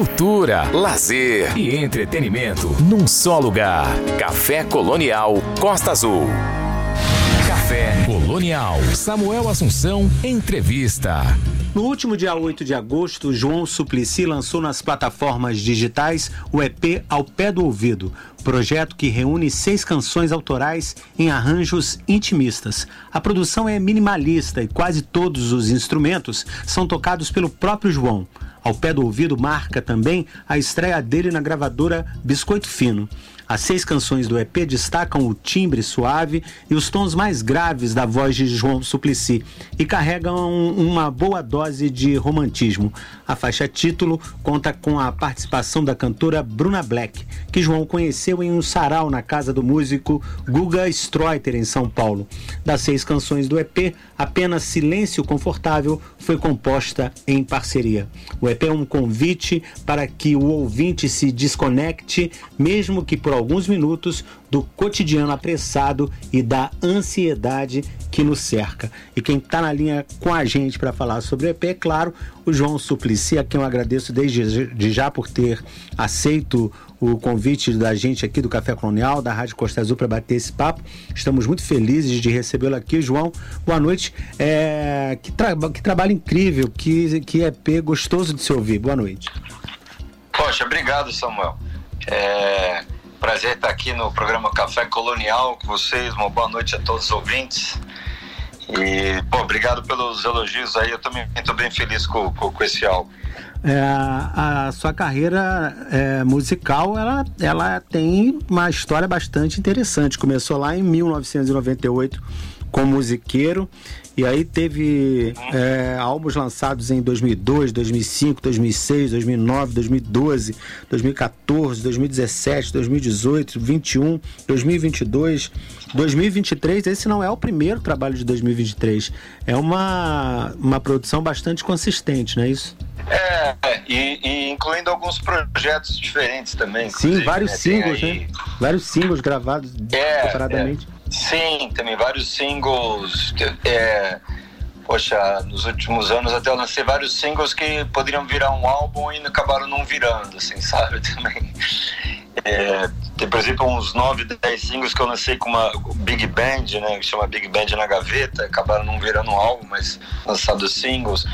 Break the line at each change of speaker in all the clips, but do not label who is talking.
cultura, lazer e entretenimento num só lugar. Café Colonial Costa Azul. Café Colonial. Samuel Assunção, entrevista.
No último dia 8 de agosto, João Suplicy lançou nas plataformas digitais o EP Ao Pé do Ouvido, projeto que reúne seis canções autorais em arranjos intimistas. A produção é minimalista e quase todos os instrumentos são tocados pelo próprio João. Ao pé do ouvido marca também a estreia dele na gravadora Biscoito Fino. As seis canções do EP destacam o timbre suave e os tons mais graves da voz de João Suplicy e carregam uma boa dose de romantismo. A faixa título conta com a participação da cantora Bruna Black, que João conheceu em um sarau na casa do músico Guga Streuter, em São Paulo. Das seis canções do EP, apenas Silêncio Confortável foi composta em parceria. O EP é um convite para que o ouvinte se desconecte, mesmo que por alguns minutos, do cotidiano apressado e da ansiedade que nos cerca. E quem está na linha com a gente para falar sobre o EP, é claro, o João Suplicy, a quem eu agradeço desde já por ter aceito o convite da gente aqui do Café Colonial, da Rádio Costa Azul, para bater esse papo. Estamos muito felizes de recebê-lo aqui. João, boa noite. É, que, tra que trabalho incrível, que, que EP gostoso de se ouvir. Boa noite.
Poxa, obrigado, Samuel. É, prazer estar aqui no programa Café Colonial com vocês. Uma boa noite a todos os ouvintes. E, pô, obrigado pelos elogios aí. Eu também estou bem feliz com, com, com esse álbum.
É, a sua carreira é, musical ela, ela tem uma história bastante interessante. Começou lá em 1998 como musiqueiro e aí teve é, álbuns lançados em 2002, 2005, 2006, 2009, 2012, 2014, 2017, 2018, 2021, 2022, 2023. Esse não é o primeiro trabalho de 2023. É uma, uma produção bastante consistente, não é isso?
É, e, e incluindo alguns projetos diferentes também.
Sim, vários né? singles, aí... né? Vários singles gravados é, separadamente.
É. Sim, também vários singles. É, poxa, nos últimos anos até eu lancei vários singles que poderiam virar um álbum e acabaram não virando, assim, sabe? Também. É, tem, por exemplo, uns 9, 10 singles que eu lancei com uma Big Band, né? Que chama Big Band na gaveta, acabaram não virando um álbum, mas lançados singles.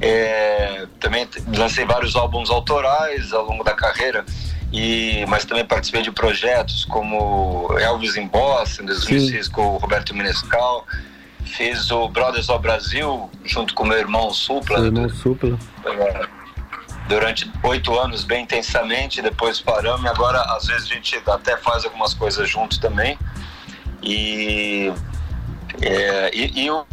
É, também lancei vários álbuns autorais ao longo da carreira. E, mas também participei de projetos como Elvis em Boston, em 2006 com o Roberto Menescal. Fiz o Brothers of Brasil junto com meu irmão Supla. Meu
irmão Supla.
Durante oito anos, bem intensamente. Depois paramos e agora, às vezes, a gente até faz algumas coisas juntos também. E é, e, e o,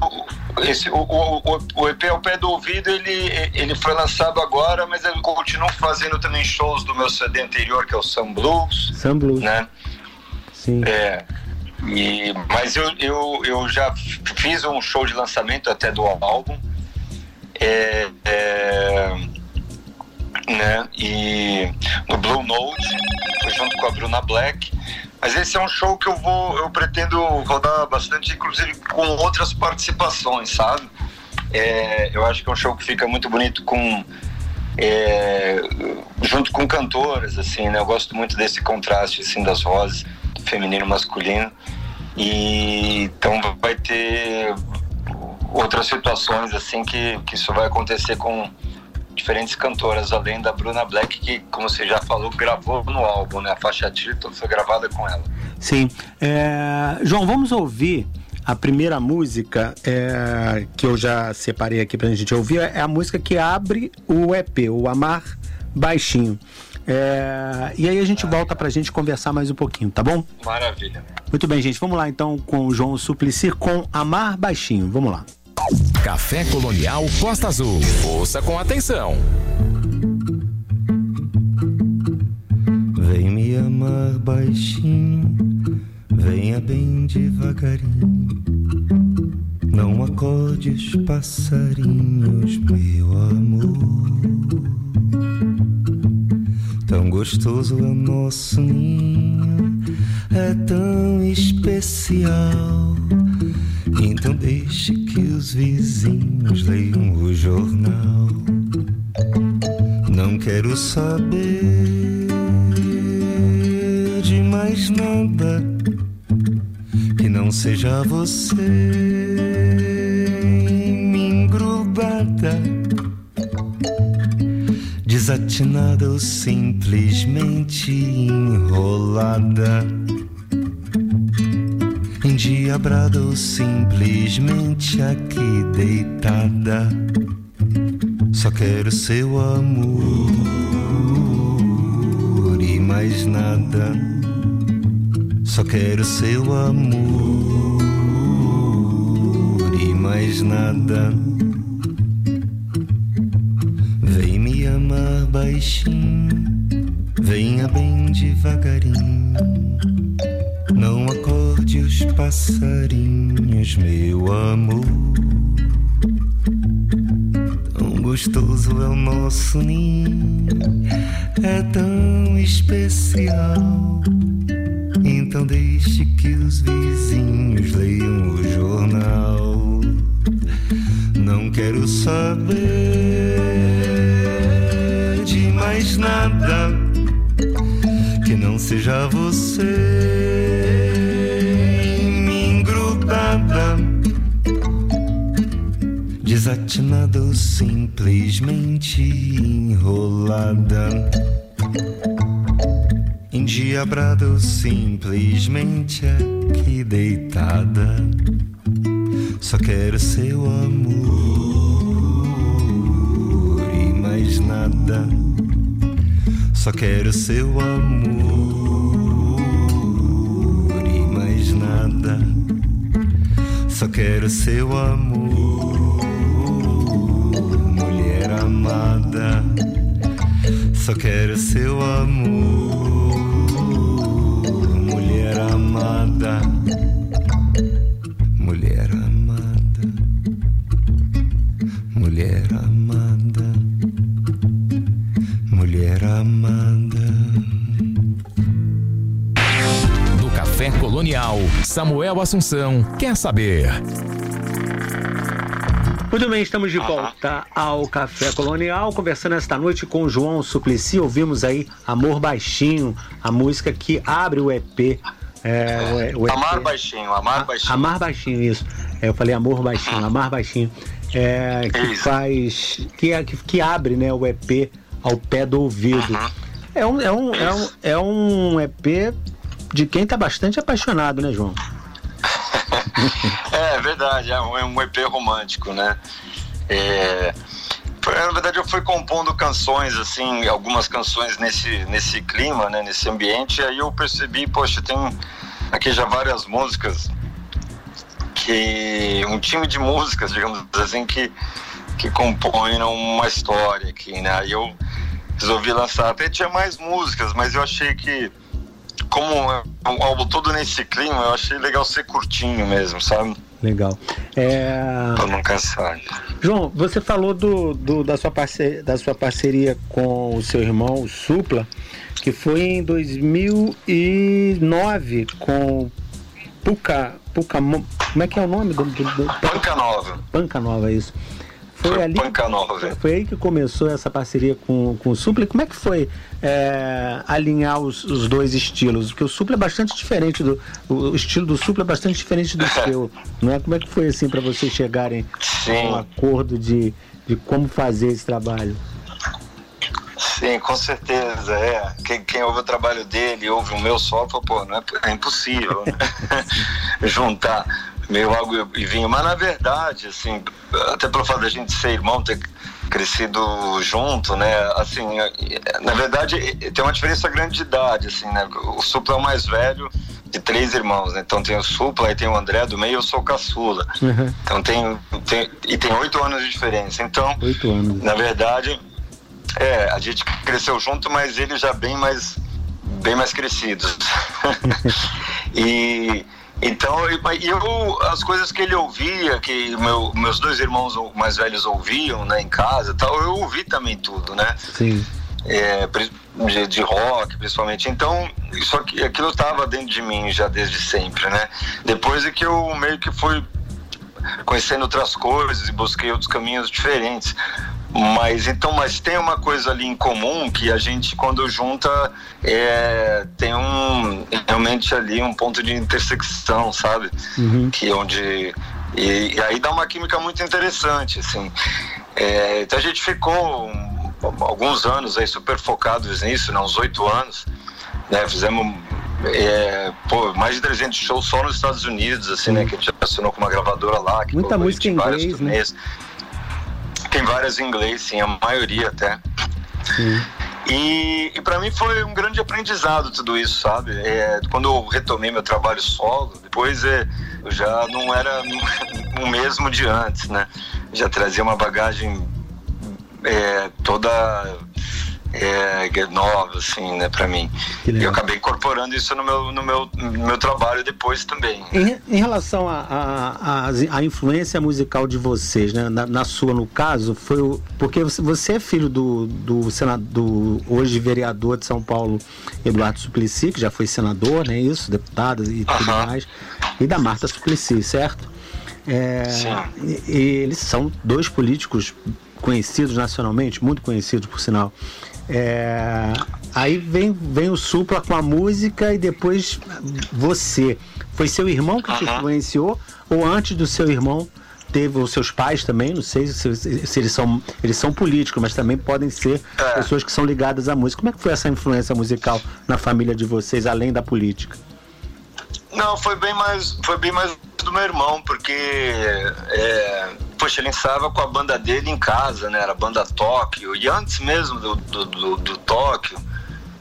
esse, o, o, o, EP ao pé do ouvido ele, ele foi lançado agora, mas eu continuo fazendo também shows do meu CD anterior, que é o Sun Blues.
Sun Blues.
Né?
Sim.
É, e, mas eu, eu, eu já fiz um show de lançamento até do álbum. É, é, né? E no Blue Note, foi junto com a Bruna Black. Mas esse é um show que eu vou, eu pretendo rodar bastante, inclusive com outras participações, sabe? É, eu acho que é um show que fica muito bonito com é, junto com cantoras, assim, né? Eu gosto muito desse contraste assim das vozes, feminino e masculino. E então vai ter outras situações assim que, que isso vai acontecer com diferentes cantoras, além da Bruna Black, que, como você já falou, gravou no álbum, né? A faixa título foi gravada com ela.
Sim. É... João, vamos ouvir a primeira música é... que eu já separei aqui pra gente ouvir, é a música que abre o EP, o Amar Baixinho. É... E aí a gente volta pra gente conversar mais um pouquinho, tá bom?
Maravilha.
Muito bem, gente. Vamos lá então com o João Suplicy com Amar Baixinho. Vamos lá.
Café Colonial Costa Azul. Ouça com atenção.
Vem me amar baixinho, venha bem devagarinho. Não acordes passarinhos, meu amor. Tão gostoso é o nosso ninho, é tão especial os vizinhos leiam o jornal. Não quero saber de mais nada que não seja você engrubada, desatinada ou simplesmente enrolada, endiabrada ou simplesmente aqui deitada. Só quero seu amor e mais nada. Só quero seu amor e mais nada. Vem me amar baixinho, venha bem devagarinho. Passarinhos, meu amor. Tão gostoso é o nosso ninho, é tão especial. Seu amor e mais nada. Só quero seu amor, mulher amada. Só quero seu amor amada, mulher amada, mulher amada, mulher amada.
Café Colonial, Samuel Assunção quer saber.
Muito bem, estamos de volta ao Café Colonial, conversando esta noite com João Suplicy. Ouvimos aí Amor Baixinho, a música que abre o EP
é, o, o amar baixinho, amar baixinho.
Amar baixinho, isso. É, eu falei amor baixinho, amar baixinho. É, que isso. faz. Que, é, que, que, abre né, o EP ao pé do ouvido. Uhum. É, um, é, um, é, um, é um EP de quem está bastante apaixonado, né, João?
é verdade, é um, é um EP romântico, né? É, na verdade eu fui compondo canções assim algumas canções nesse nesse clima né nesse ambiente e aí eu percebi poxa tem aqui já várias músicas que um time de músicas, digamos assim, que, que compõem uma história aqui, né? Aí eu resolvi lançar. Até tinha mais músicas, mas eu achei que, como é um álbum todo nesse clima, eu achei legal ser curtinho mesmo, sabe?
Legal. É...
Pra não cansar.
João, você falou do, do, da, sua parceria, da sua parceria com o seu irmão, o Supla que foi em 2009 com Puca, Puca, como é que é o nome do, do, do...
Panca Nova.
Panca Nova, isso. Foi, foi ali.
Panca Nova.
Foi aí que começou essa parceria com, com o Supla. Como é que foi é, alinhar os, os, dois estilos? Porque o Supla é bastante diferente do. O estilo do Supla é bastante diferente do seu. Não é? Como é que foi assim para vocês chegarem Sim. a um acordo de, de como fazer esse trabalho?
Sim, com certeza. É. Quem, quem ouve o trabalho dele, ouve o meu só, pô, não é, é impossível né? juntar meu algo e vinho. Mas na verdade, assim, até pelo fato da gente ser irmão, ter crescido junto, né? Assim, na verdade, tem uma diferença grande de idade, assim, né? O Supla é o mais velho de três irmãos, né? Então tem o Supla, aí tem o André do meio, eu sou o caçula. Uhum. Então tem, tem e tem oito anos de diferença. Então,
oito anos.
na verdade, é, a gente cresceu junto, mas ele já bem mais, bem mais crescidos. e então, eu, as coisas que ele ouvia, que meu, meus dois irmãos mais velhos ouviam, né, em casa, tal, eu ouvi também tudo, né?
Sim.
É, de, de, rock, principalmente. Então, isso aqui, aquilo estava dentro de mim já desde sempre, né? Depois é que eu meio que fui conhecendo outras coisas e busquei outros caminhos diferentes. Mas então, mas tem uma coisa ali em comum que a gente quando junta é, tem um realmente ali um ponto de intersecção, sabe? Uhum. Que é onde e, e, aí dá uma química muito interessante, assim. É, então a gente ficou um, alguns anos aí super focados nisso, né, uns oito anos, né? Fizemos é, pô, mais de 300 shows só nos Estados Unidos, assim, né? Que a gente assinou com uma gravadora lá. Que
Muita música em inglês, né?
Tem várias em inglês, sim, a maioria até. Sim. E, e para mim foi um grande aprendizado tudo isso, sabe? É, quando eu retomei meu trabalho solo, depois é, eu já não era o mesmo de antes, né? Já trazia uma bagagem é, toda é, nova, assim, né, para mim. E eu acabei incorporando isso no meu, no meu, no meu trabalho depois também.
Em, em relação à a, a, influência musical de vocês, né, na, na, sua, no caso, foi o, porque você, é filho do, do, senado, do hoje vereador de São Paulo, Eduardo Suplicy, que já foi senador, né, isso, deputado e tudo mais, e da Marta Suplicy, certo? É, e, e eles são dois políticos conhecidos nacionalmente, muito conhecidos por sinal. É, aí vem, vem o Supla com a música e depois você. Foi seu irmão que te influenciou? Ou antes do seu irmão teve os seus pais também? Não sei se, se, eles, são, eles são políticos, mas também podem ser é. pessoas que são ligadas à música. Como é que foi essa influência musical na família de vocês, além da política?
Não, foi bem mais, foi bem mais do meu irmão, porque é, poxa, ele ensaiava com a banda dele em casa, né? Era a banda Tóquio. E antes mesmo do, do, do, do Tóquio,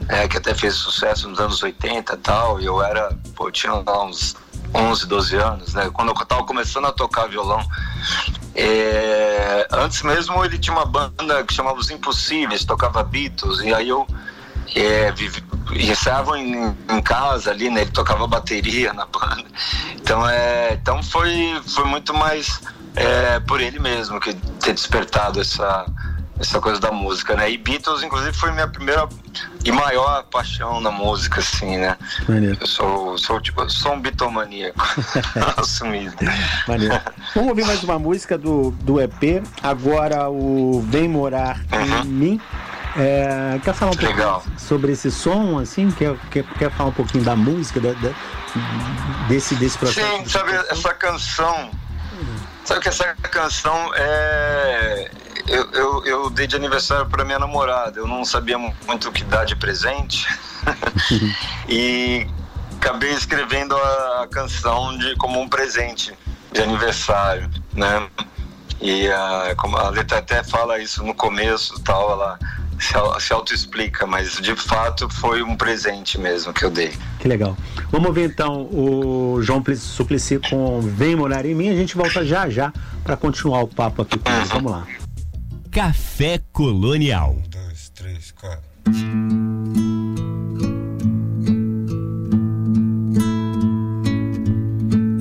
é, que até fez sucesso nos anos 80 e tal, e eu era, pô, eu tinha uns 11, 12 anos, né? Quando eu tava começando a tocar violão. É, antes mesmo ele tinha uma banda que chamava Os Impossíveis, tocava Beatles, e aí eu é, vivi, ensaiava em, em, casa ali, né? Ele tocava bateria na banda. Então, é, então foi, foi muito mais é, por ele mesmo que ter despertado essa, essa coisa da música, né? E Beatles, inclusive, foi minha primeira e maior paixão na música, assim, né? Maneiro. Eu sou, sou, tipo, sou um bitomaníaco assumido.
Maneiro. Vamos ouvir mais uma música do, do EP, agora o Vem Morar uhum. em Mim. É, quer falar um pouco sobre esse som, assim? Quer, quer, quer falar um pouquinho da música, da, da, desse, desse processo?
Sim, sabe, essa canção Sabe que essa canção é. Eu, eu, eu dei de aniversário para minha namorada. Eu não sabia muito o que dar de presente. e acabei escrevendo a canção de, como um presente de aniversário, né? E a, como a letra até fala isso no começo tal, ela se, auto-explica, mas de fato foi um presente mesmo que eu dei.
Que legal. Vamos ver então o João Suplicy com Vem Morar em Mim. A gente volta já já para continuar o papo aqui com eles. Vamos lá.
Café Colonial.
Um, dois, três, quatro.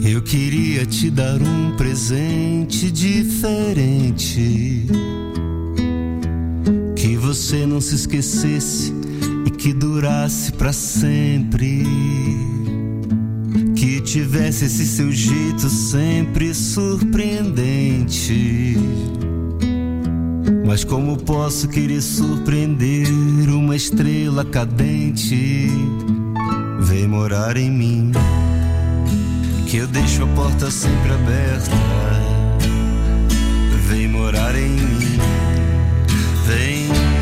Eu queria te dar um presente diferente você não se esquecesse e que durasse para sempre. Que tivesse esse seu jeito sempre surpreendente. Mas como posso querer surpreender uma estrela cadente? Vem morar em mim, que eu deixo a porta sempre aberta. Vem morar em mim, vem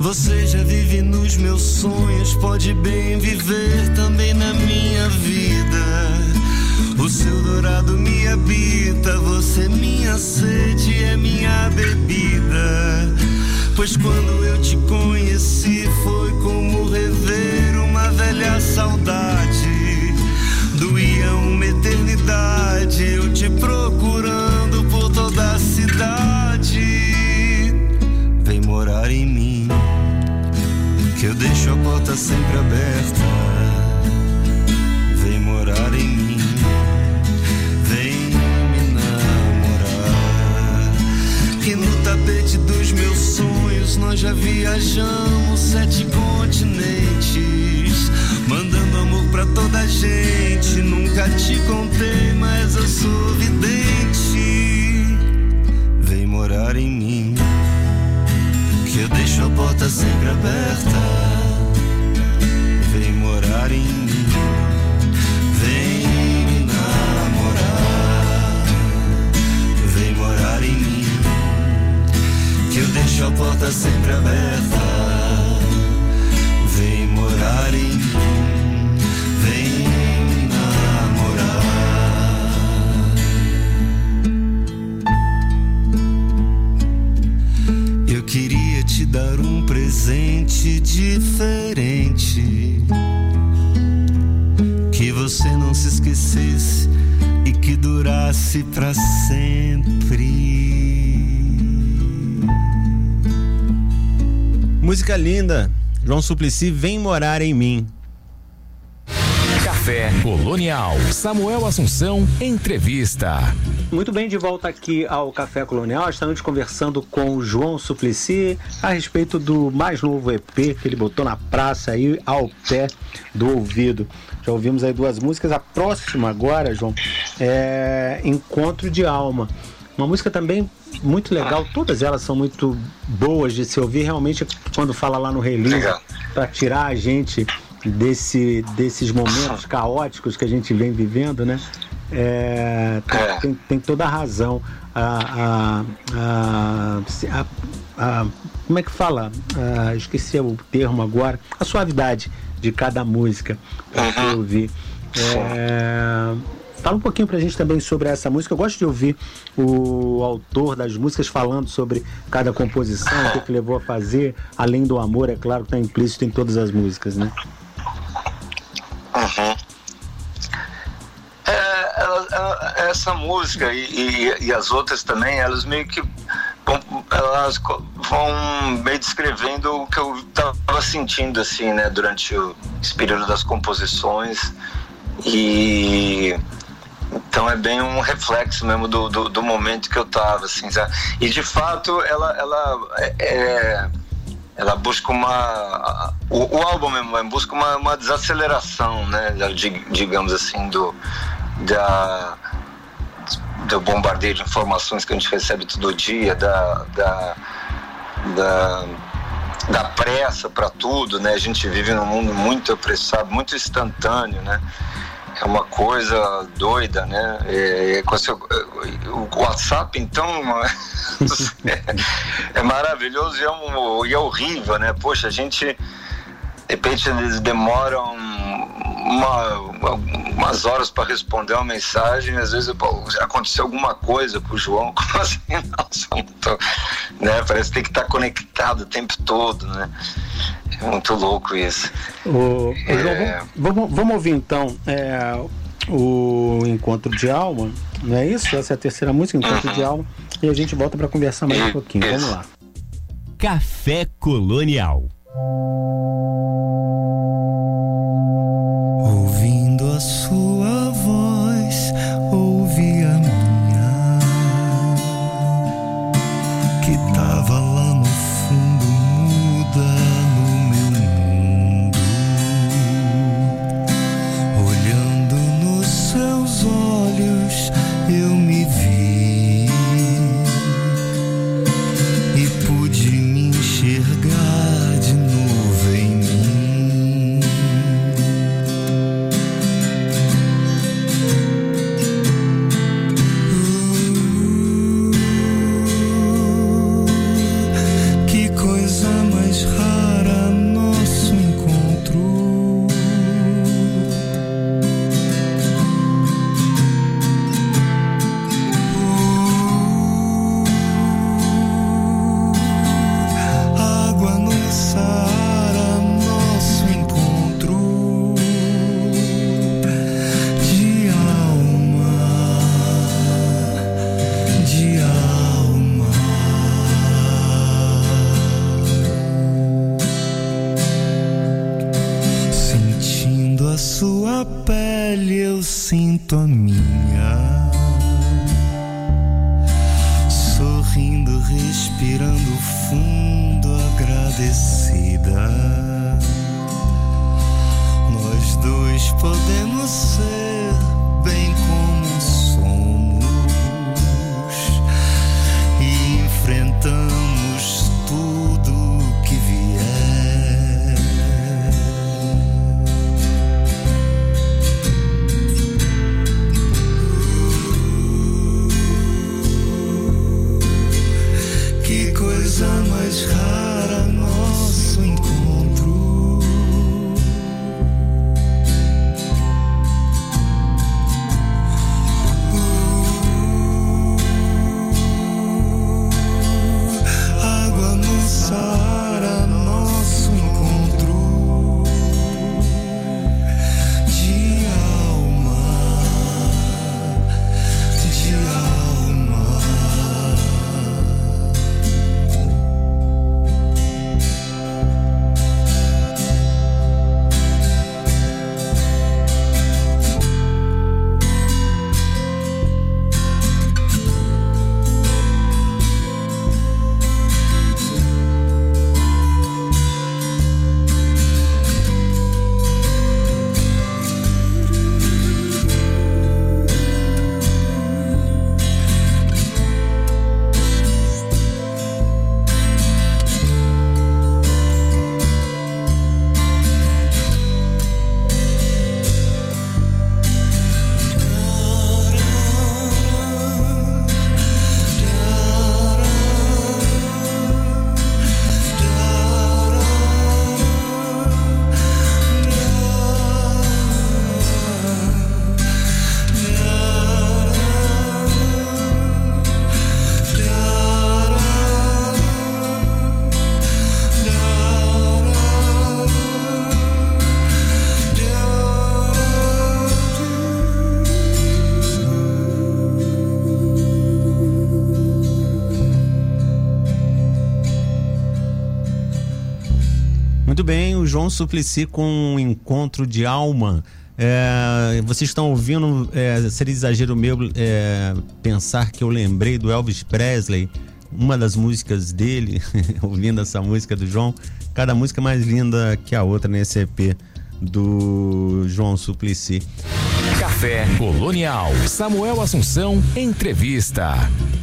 Você já vive nos meus sonhos, pode bem viver também na minha vida. O seu dourado me habita, você minha sede é minha bebida. Pois quando eu te conheci foi como rever uma velha saudade. Doía uma eternidade, eu te procurando porta sempre aberta. Vem morar em mim, vem me namorar. Que no tapete dos meus sonhos nós já viajamos sete continentes, mandando amor pra toda gente. Nunca te contei, mas eu sou vidente morar em mim. Que eu deixo a porta sempre aberta. Deixo a porta sempre aberta. Vem morar em mim. dar um presente diferente. Que você não se esquecesse e que durasse para sempre.
Música linda. João Suplicy vem morar em mim.
Café Colonial. Samuel Assunção, entrevista.
Muito bem, de volta aqui ao Café Colonial. Estamos conversando com o João Suplicy a respeito do mais novo EP que ele botou na praça aí ao pé do ouvido. Já ouvimos aí duas músicas. A próxima agora, João, é Encontro de Alma. Uma música também muito legal, todas elas são muito boas de se ouvir. Realmente, quando fala lá no release, para tirar a gente desse, desses momentos caóticos que a gente vem vivendo, né? É, tem, é. tem, tem, toda a razão. A, a, a, a como é que fala? esqueci o termo agora. A suavidade de cada música para uhum. ouvir. É, fala um pouquinho pra gente também sobre essa música. Eu gosto de ouvir o autor das músicas falando sobre cada composição, o que, que levou a fazer, além do amor, é claro que está implícito em todas as músicas, né?
Uhum. Essa música e, e, e, as outras também, elas meio que elas vão meio descrevendo o que eu estava sentindo assim, né, durante o, período das composições e então é bem um reflexo mesmo do, do, do momento que eu estava assim, sabe? e de fato ela, ela é, é ela busca uma o, o álbum mesmo busca uma, uma desaceleração né digamos assim do da do bombardeio de informações que a gente recebe todo dia da da, da, da pressa para tudo né a gente vive num mundo muito apressado muito instantâneo né é uma coisa doida, né? É, é, o WhatsApp, então, é, maravilhoso e é, um, e é horrível, né? Poxa, a gente, de repente, eles demoram uma, umas horas para responder uma mensagem, às vezes pô, aconteceu alguma coisa com o João, como assim? Nossa, tô, né? Parece que tem que estar conectado o tempo todo, né? É muito louco isso.
O, é... João, vamos, vamos ouvir então é, o Encontro de Alma, não é isso? Essa é a terceira música, Encontro uhum. de Alma, e a gente volta para conversar mais um pouquinho. Vamos lá.
Café Colonial.
Ouvindo sinto
João Suplicy com um encontro de alma. É, vocês estão ouvindo, é, seria exagero meu é, pensar que eu lembrei do Elvis Presley, uma das músicas dele, ouvindo essa música do João, cada música mais linda que a outra nesse EP do João Suplicy.
Café Colonial. Samuel Assunção, entrevista.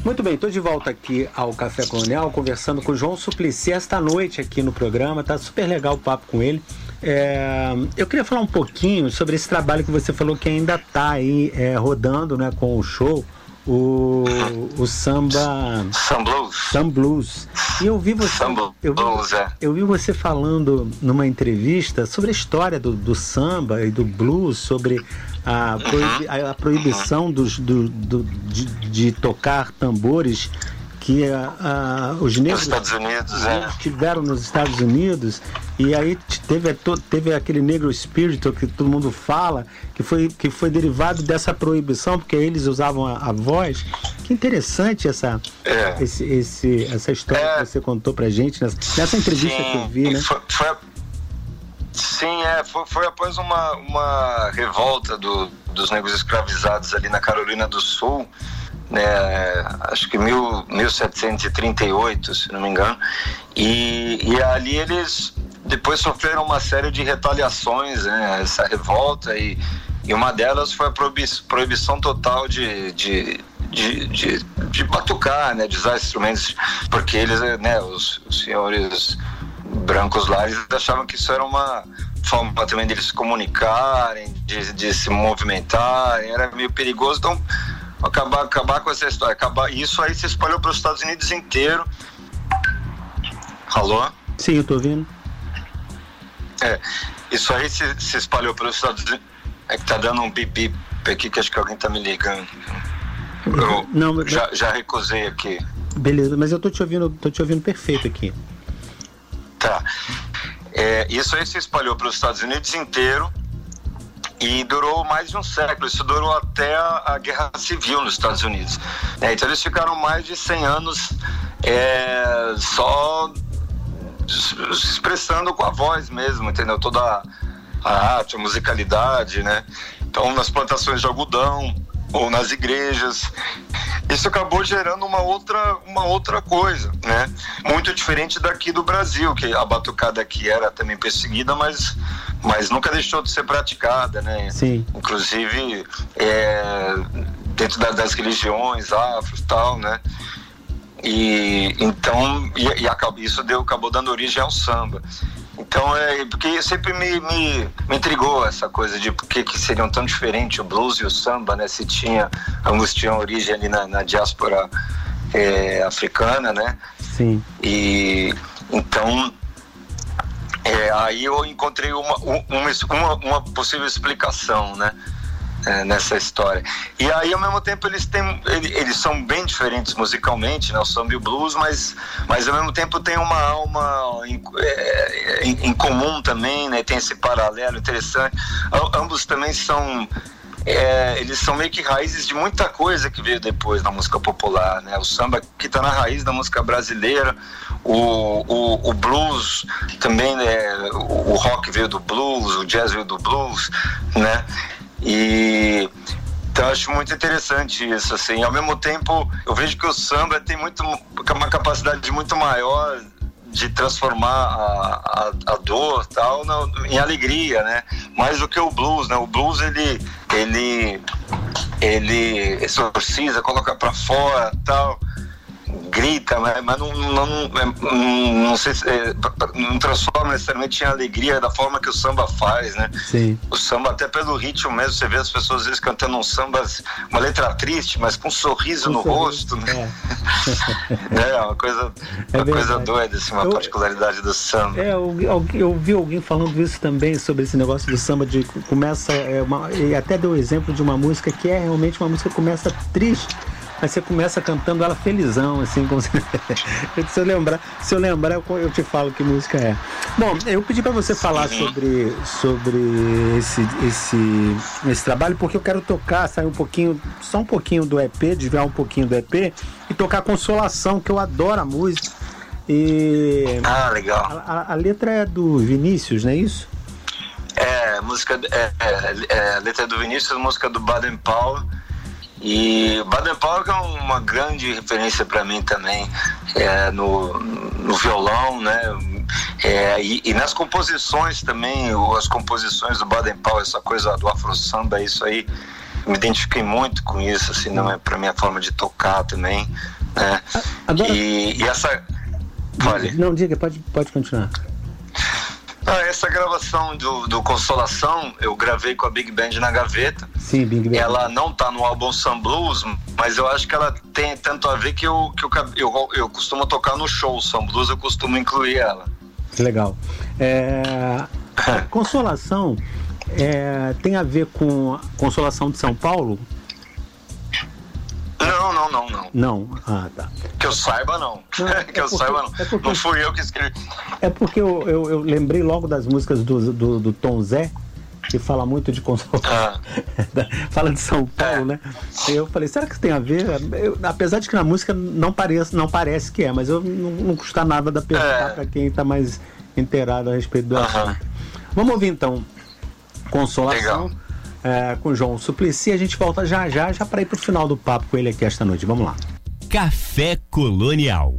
Muito bem, estou de volta aqui ao Café Colonial, conversando com o João Suplicy esta noite aqui no programa. Tá super legal o papo com ele. É, eu queria falar um pouquinho sobre esse trabalho que você falou que ainda está aí é, rodando né, com o show o, o samba.
Sam Blues.
Sam Blues. E eu vi você. eu, vi, é. eu vi você falando numa entrevista sobre a história do, do samba e do blues, sobre a, proibi, a, a proibição dos, do, do de, de tocar tambores que uh, os negros
Unidos, é.
tiveram nos Estados Unidos e aí teve, teve aquele negro espírito que todo mundo fala que foi, que foi derivado dessa proibição porque eles usavam a, a voz que interessante essa é. esse, esse, essa história é. que você contou pra gente nessa, nessa entrevista Sim. que eu vi né
foi, foi, Sim, é, foi, foi após uma, uma revolta do, dos negros escravizados ali na Carolina do Sul né, acho que mil, 1738, se não me engano, e, e ali eles depois sofreram uma série de retaliações, né, essa revolta, e, e uma delas foi a proibição total de, de, de, de, de batucar, né, de usar instrumentos, porque eles, né, os, os senhores brancos lá, eles achavam que isso era uma forma também deles se comunicarem, de, de se movimentarem, era meio perigoso, então acabar, acabar com essa história. Acabar, isso aí se espalhou para os Estados Unidos inteiro. Alô?
Sim, eu tô ouvindo.
É, isso aí se, se espalhou pelos Estados Unidos. É que tá dando um bip aqui que acho que alguém tá me ligando. Eu Não, já, já recusei aqui.
Beleza, mas eu tô te ouvindo, tô te ouvindo perfeito aqui.
Tá. É, isso aí se espalhou pelos Estados Unidos inteiro e durou mais de um século. Isso durou até a, a Guerra Civil nos Estados Unidos. É, então eles ficaram mais de 100 anos é, só expressando com a voz mesmo, entendeu? Toda a arte, a musicalidade, né? Então nas plantações de algodão ou nas igrejas. Isso acabou gerando uma outra, uma outra coisa, né? Muito diferente daqui do Brasil, que a batucada aqui era também perseguida, mas, mas nunca deixou de ser praticada, né?
Sim.
Inclusive é, dentro da, das religiões afro e tal, né? E então e, e isso deu, acabou dando origem ao samba. Então, é porque sempre me, me, me intrigou essa coisa de por que, que seriam tão diferentes o blues e o samba, né? Se tinha, tinham origem ali na, na diáspora é, africana, né?
Sim.
E então é, aí eu encontrei uma, uma, uma possível explicação, né? É, nessa história. E aí, ao mesmo tempo, eles têm. Eles são bem diferentes musicalmente, né? O samba e o blues, mas, mas ao mesmo tempo tem uma alma em, é, em, em comum também, né? Tem esse paralelo interessante. Ambos também são é, eles são meio que raízes de muita coisa que veio depois na música popular, né? O samba que está na raiz da música brasileira, o, o, o blues também, né? O, o, rock veio do blues, o jazz veio do blues, né? E então acho muito interessante isso, assim. Ao mesmo tempo, eu vejo que o samba tem muito uma capacidade muito maior de transformar a, a, a dor tal no, em alegria, né? Mais do que o blues, né? O blues ele ele ele exorciza, coloca para fora tal grita, mas, mas não, não, não, não, sei se, é, não transforma necessariamente em alegria da forma que o samba faz, né?
Sim.
O samba, até pelo ritmo mesmo, você vê as pessoas às vezes cantando um samba, uma letra triste, mas com um sorriso um no sorriso, rosto, né? É, é uma coisa, é uma coisa doida, assim, uma eu, particularidade do samba.
É, eu, eu, vi alguém falando isso também, sobre esse negócio do samba, de começa, é uma, e até deu o exemplo de uma música que é realmente uma música que começa triste Aí você começa cantando ela felizão, assim, como se... se eu lembrar, se eu lembrar, eu te falo que música é. Bom, eu pedi para você falar sobre, sobre esse, esse, esse trabalho, porque eu quero tocar, sair um pouquinho, só um pouquinho do EP, desviar um pouquinho do EP e tocar Consolação, que eu adoro a música. E.
Ah, legal.
A, a, a letra é do Vinícius, não é isso?
É, música. É, é, é, a letra é do Vinícius, música do Baden Powell. E Baden Powell é uma grande referência para mim também é, no, no violão, né? É, e, e, nas composições também, as composições do Baden Powell, essa coisa do afro samba, isso aí, me identifiquei muito com isso, assim, não é para minha forma de tocar também, né? Agora... E, e essa,
Vale. Não, diga, pode, pode continuar.
Ah, essa gravação do, do, Consolação eu gravei com a Big Band na gaveta.
Sim, Big Band.
Ela não tá no álbum Sun Blues, mas eu acho que ela tem tanto a ver que eu, que eu, eu, eu costumo tocar no show. Sun Blues eu costumo incluir ela.
Legal. É, Consolação é, tem a ver com Consolação de São Paulo?
Não, não, não, não.
Não? Ah, tá.
Que eu saiba, não. não é que eu porque, saiba, não. É porque, não fui eu que escrevi.
É porque eu, eu, eu lembrei logo das músicas do, do, do, Tom Zé, que fala muito de consolação. Ah. fala de São Paulo, é. né? Eu falei, será que isso tem a ver? Eu, apesar de que na música não parece, não parece que é, mas eu não, não custa nada da perguntar é. para quem está mais inteirado a respeito do uh -huh. assunto. Vamos ouvir então Consolação. Legal é, com João Suplicy. A gente volta já já, já para ir para o final do papo com ele aqui esta noite. Vamos lá.
Café Colonial.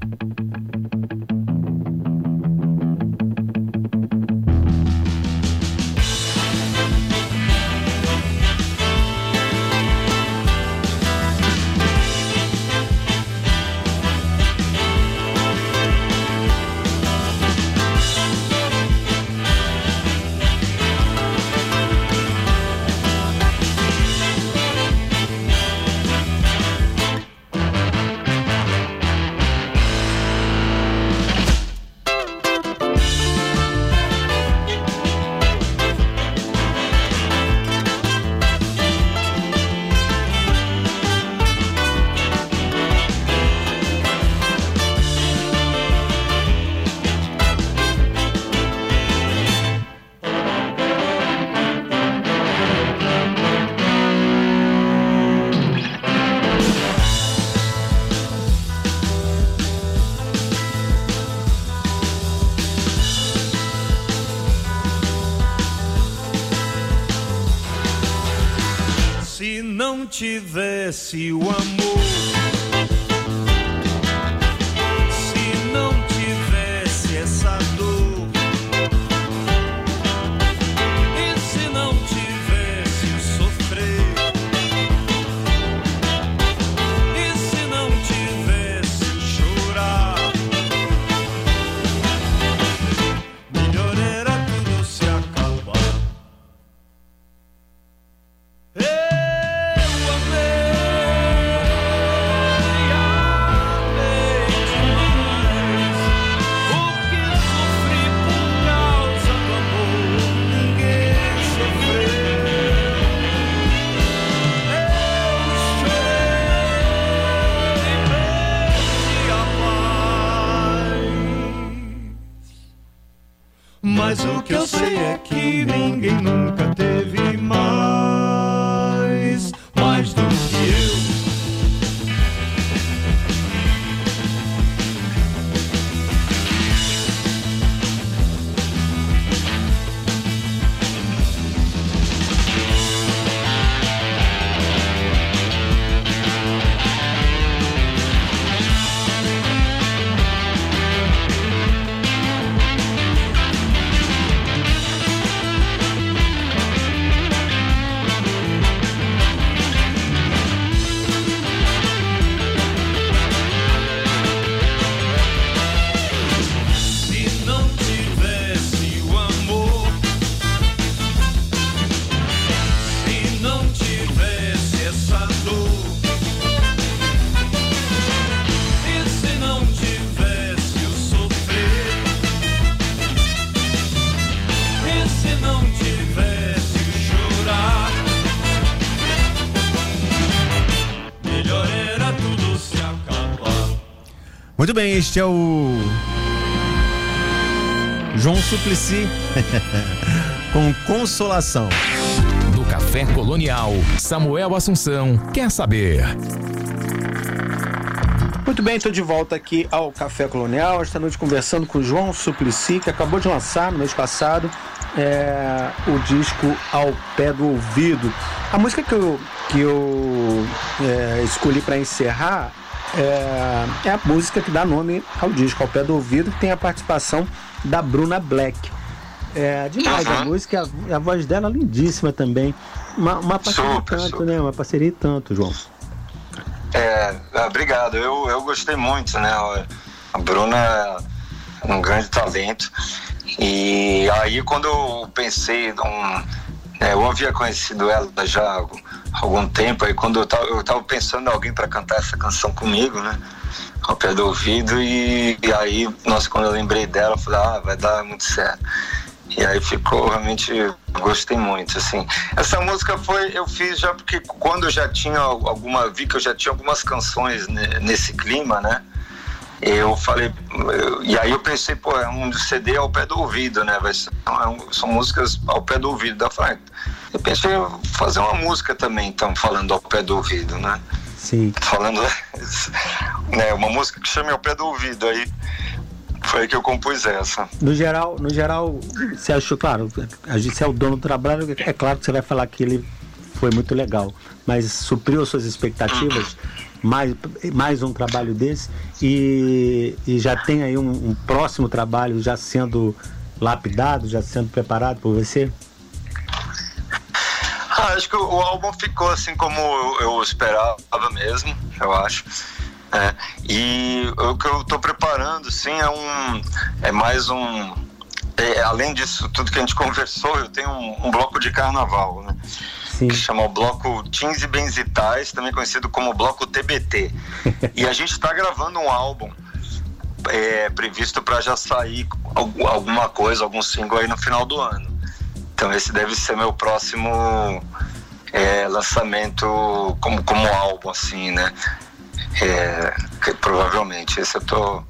Muito bem, este é o João Suplicy com consolação.
Do Café Colonial, Samuel Assunção quer saber.
Muito bem, estou de volta aqui ao Café Colonial. Esta noite conversando com o João Suplicy, que acabou de lançar no mês passado é, o disco Ao Pé do Ouvido. A música que eu, que eu é, escolhi para encerrar é, é, a música que dá nome ao disco, ao pé do ouvido, que tem a participação da Bruna Black. É demais uhum. a música, a, a, voz dela é lindíssima também. Uma, uma parceria super, tanto, super. né? Uma parceria tanto, João.
É, obrigado. Eu, eu gostei muito, né? A Bruna é um grande talento. E aí quando eu pensei, um, é, eu havia conhecido ela já algum tempo, aí quando eu tava, eu tava pensando em alguém para cantar essa canção comigo, né? Ao pé do ouvido, e, e, aí, nossa, quando eu lembrei dela, eu falei, ah, vai dar muito certo. E aí ficou realmente, gostei muito, assim. Essa música foi, eu fiz já porque quando eu já tinha alguma, vi que eu já tinha algumas canções nesse clima, né? Eu falei, e aí eu pensei, pô, é um CD ao pé do ouvido, né? Vai ser, são músicas ao pé do ouvido. Da falei, eu pensei em fazer uma música também, então, falando ao pé do ouvido, né?
Sim.
Falando, né, uma música que chama ao pé do ouvido, aí foi aí que eu compus essa.
No geral, no geral, você achou, claro, a gente é o dono do trabalho, é claro que você vai falar que ele foi muito legal, mas supriu as suas expectativas, mais, mais um trabalho desse, e, e já tem aí um, um próximo trabalho já sendo lapidado, já sendo preparado por você?
Ah, acho que o, álbum ficou assim como eu, eu esperava mesmo, eu acho. É, e o que eu estou preparando, sim, é um, é mais um, é, além disso tudo que a gente conversou, eu tenho um, um bloco de carnaval, né? Sim. que chama o Bloco Teens e Benzitais, também conhecido como Bloco TBT. e a gente está gravando um álbum é, previsto para já sair alguma coisa, algum single aí no final do ano. Então esse deve ser meu próximo é, lançamento como, como álbum, assim, né? É, provavelmente. Esse eu tô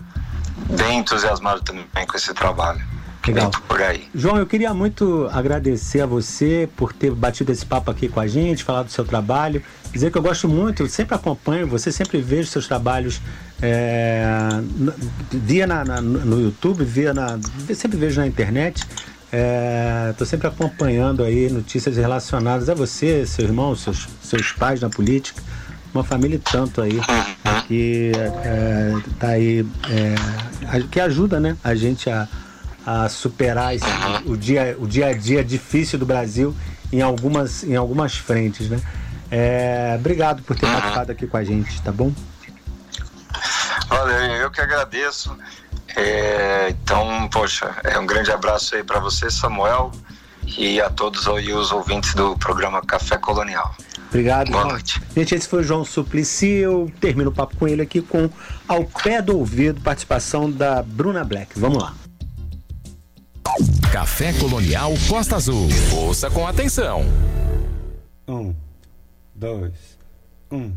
bem entusiasmado também com esse trabalho.
Legal. Por aí. João, eu queria muito agradecer a você por ter batido esse papo aqui com a gente, falar do seu trabalho, dizer que eu gosto muito, eu sempre acompanho, você sempre vejo seus trabalhos é, via na, na, no YouTube, via na, sempre vejo na internet. Estou é, sempre acompanhando aí notícias relacionadas a você, seu irmão, seus, seus pais na política, uma família tanto aí que está é, aí, é, que ajuda né, a gente a, a superar esse, o, dia, o dia a dia difícil do Brasil em algumas, em algumas frentes. Né? É, obrigado por ter participado aqui com a gente, tá bom?
Olha, eu que agradeço. É, então, poxa, é um grande abraço aí para você, Samuel, e a todos aí os ouvintes do programa Café Colonial.
Obrigado. Boa noite. Gente, esse foi o João Suplicy. Eu termino o papo com ele aqui com Ao Pé do Ouvido, participação da Bruna Black. Vamos lá.
Café Colonial Costa Azul. Ouça com atenção.
Um, dois, um.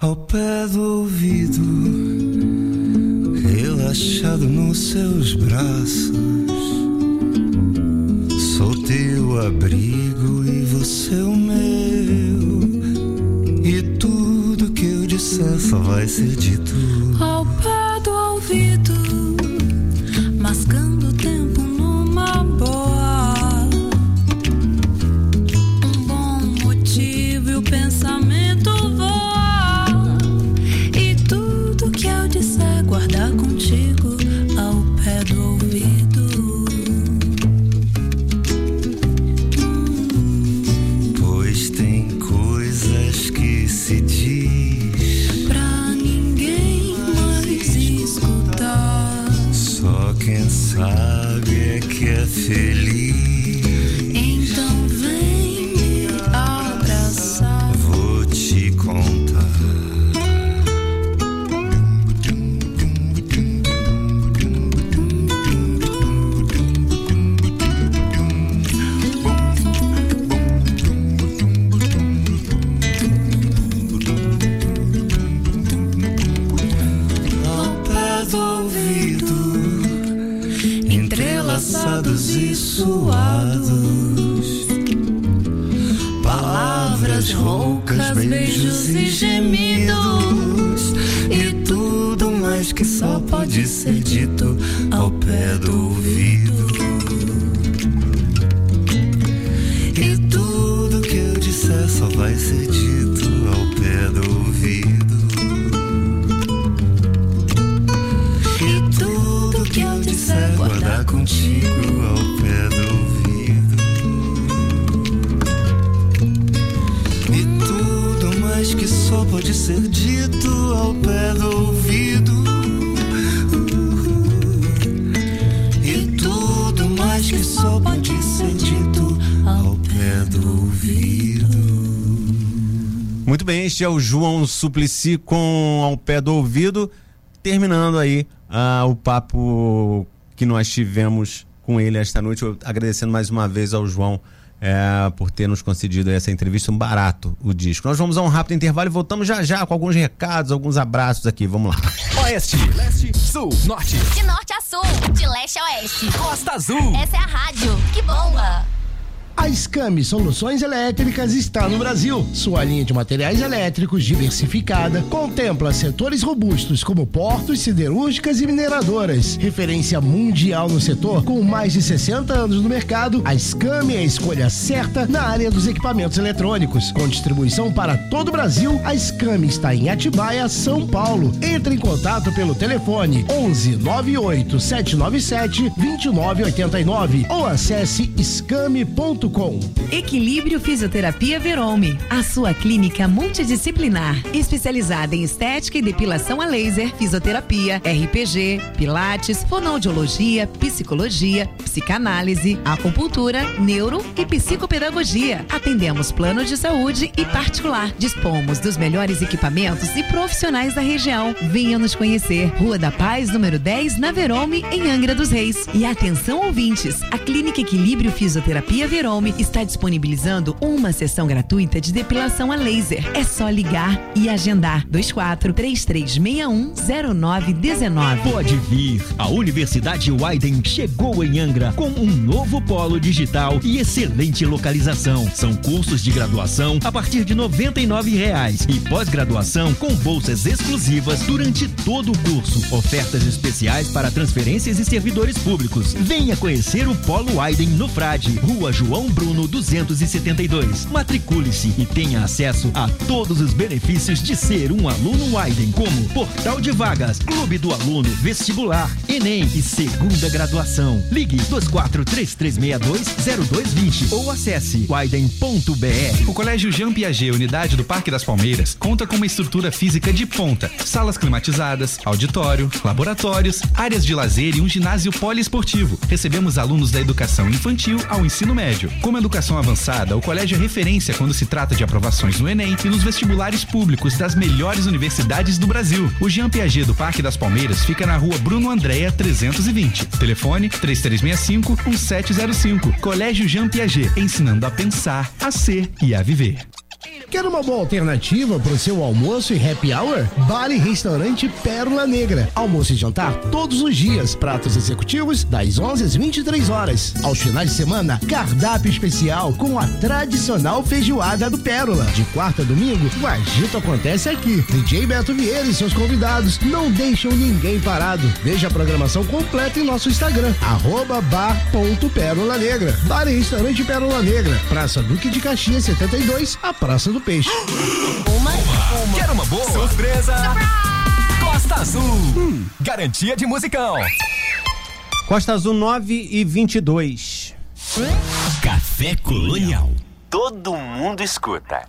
Ao pé do ouvido relaxado nos seus braços. meu abrigo e você o meu. E tudo que eu disser só vai ser dito
ao pé do ouvido, mascando
este é o João Suplicy com Ao Pé do Ouvido, terminando aí ah, o papo que nós tivemos com ele esta noite, Eu agradecendo mais uma vez ao João eh, por ter nos concedido essa entrevista, um barato o disco. Nós vamos a um rápido intervalo e voltamos já já com alguns recados, alguns abraços aqui, vamos lá.
Oeste, leste, sul, norte,
De norte a sul, de leste a oeste.
Costa Azul.
Essa é a rádio que bomba.
A Scami Soluções Elétricas está no Brasil. Sua linha de materiais elétricos diversificada contempla setores robustos como portos, siderúrgicas e mineradoras. Referência mundial no setor, com mais de 60 anos no mercado, a Scami é a escolha certa na área dos equipamentos eletrônicos. Com distribuição para todo o Brasil, a Scami está em Atibaia, São Paulo. Entre em contato pelo telefone 11 98 797 2989 ou acesse scami.com.
Equilíbrio Fisioterapia Verome, a sua clínica multidisciplinar, especializada em estética e depilação a laser, fisioterapia, RPG, pilates, fonoaudiologia, psicologia, psicanálise, acupuntura, neuro e psicopedagogia. Atendemos plano de saúde e particular. Dispomos dos melhores equipamentos e profissionais da região. Venha nos conhecer. Rua da Paz, número 10, na Verome, em Angra dos Reis. E atenção ouvintes, a Clínica Equilíbrio Fisioterapia Verome está disponibilizando uma sessão gratuita de depilação a laser. É só ligar e agendar. 24 3361 0919.
Pode vir. A Universidade Wyden chegou em Angra com um novo polo digital e excelente localização. São cursos de graduação a partir de 99 reais e pós-graduação com bolsas exclusivas durante todo o curso. Ofertas especiais para transferências e servidores públicos. Venha conhecer o Polo Wyden no Frade, Rua João Bruno 272. Matricule-se e tenha acesso a todos os benefícios de ser um aluno Wyden, como portal de vagas, clube do aluno, vestibular, Enem e segunda graduação. Ligue 2433620220 ou acesse wyden.br.
O Colégio Jean Piaget, unidade do Parque das Palmeiras, conta com uma estrutura física de ponta, salas climatizadas, auditório, laboratórios, áreas de lazer e um ginásio poliesportivo. Recebemos alunos da educação infantil ao ensino médio. Como educação avançada, o colégio é referência quando se trata de aprovações no Enem e nos vestibulares públicos das melhores universidades do Brasil. O Jean Piaget do Parque das Palmeiras fica na rua Bruno Andréa 320. Telefone 3365 1705. Colégio Jean Piaget, ensinando a pensar, a ser e a viver.
Quer uma boa alternativa para o seu almoço e happy hour? Bar e Restaurante Pérola Negra. Almoço e jantar todos os dias. Pratos executivos das 11 às 23 horas. Aos finais de semana, cardápio especial com a tradicional feijoada do Pérola. De quarta a domingo, o agito acontece aqui. DJ Beto Vieira e seus convidados não deixam ninguém parado. Veja a programação completa em nosso Instagram, arroba bar.pérola negra. Bar e Restaurante Pérola Negra. Praça Duque de Caxias 72, a Praça do Peixe.
Uma,
Quer uma boa? Surpresa! Costa Azul. Hum, garantia de musicão.
Costa Azul 9 e 22.
Café Colonial.
Todo mundo escuta.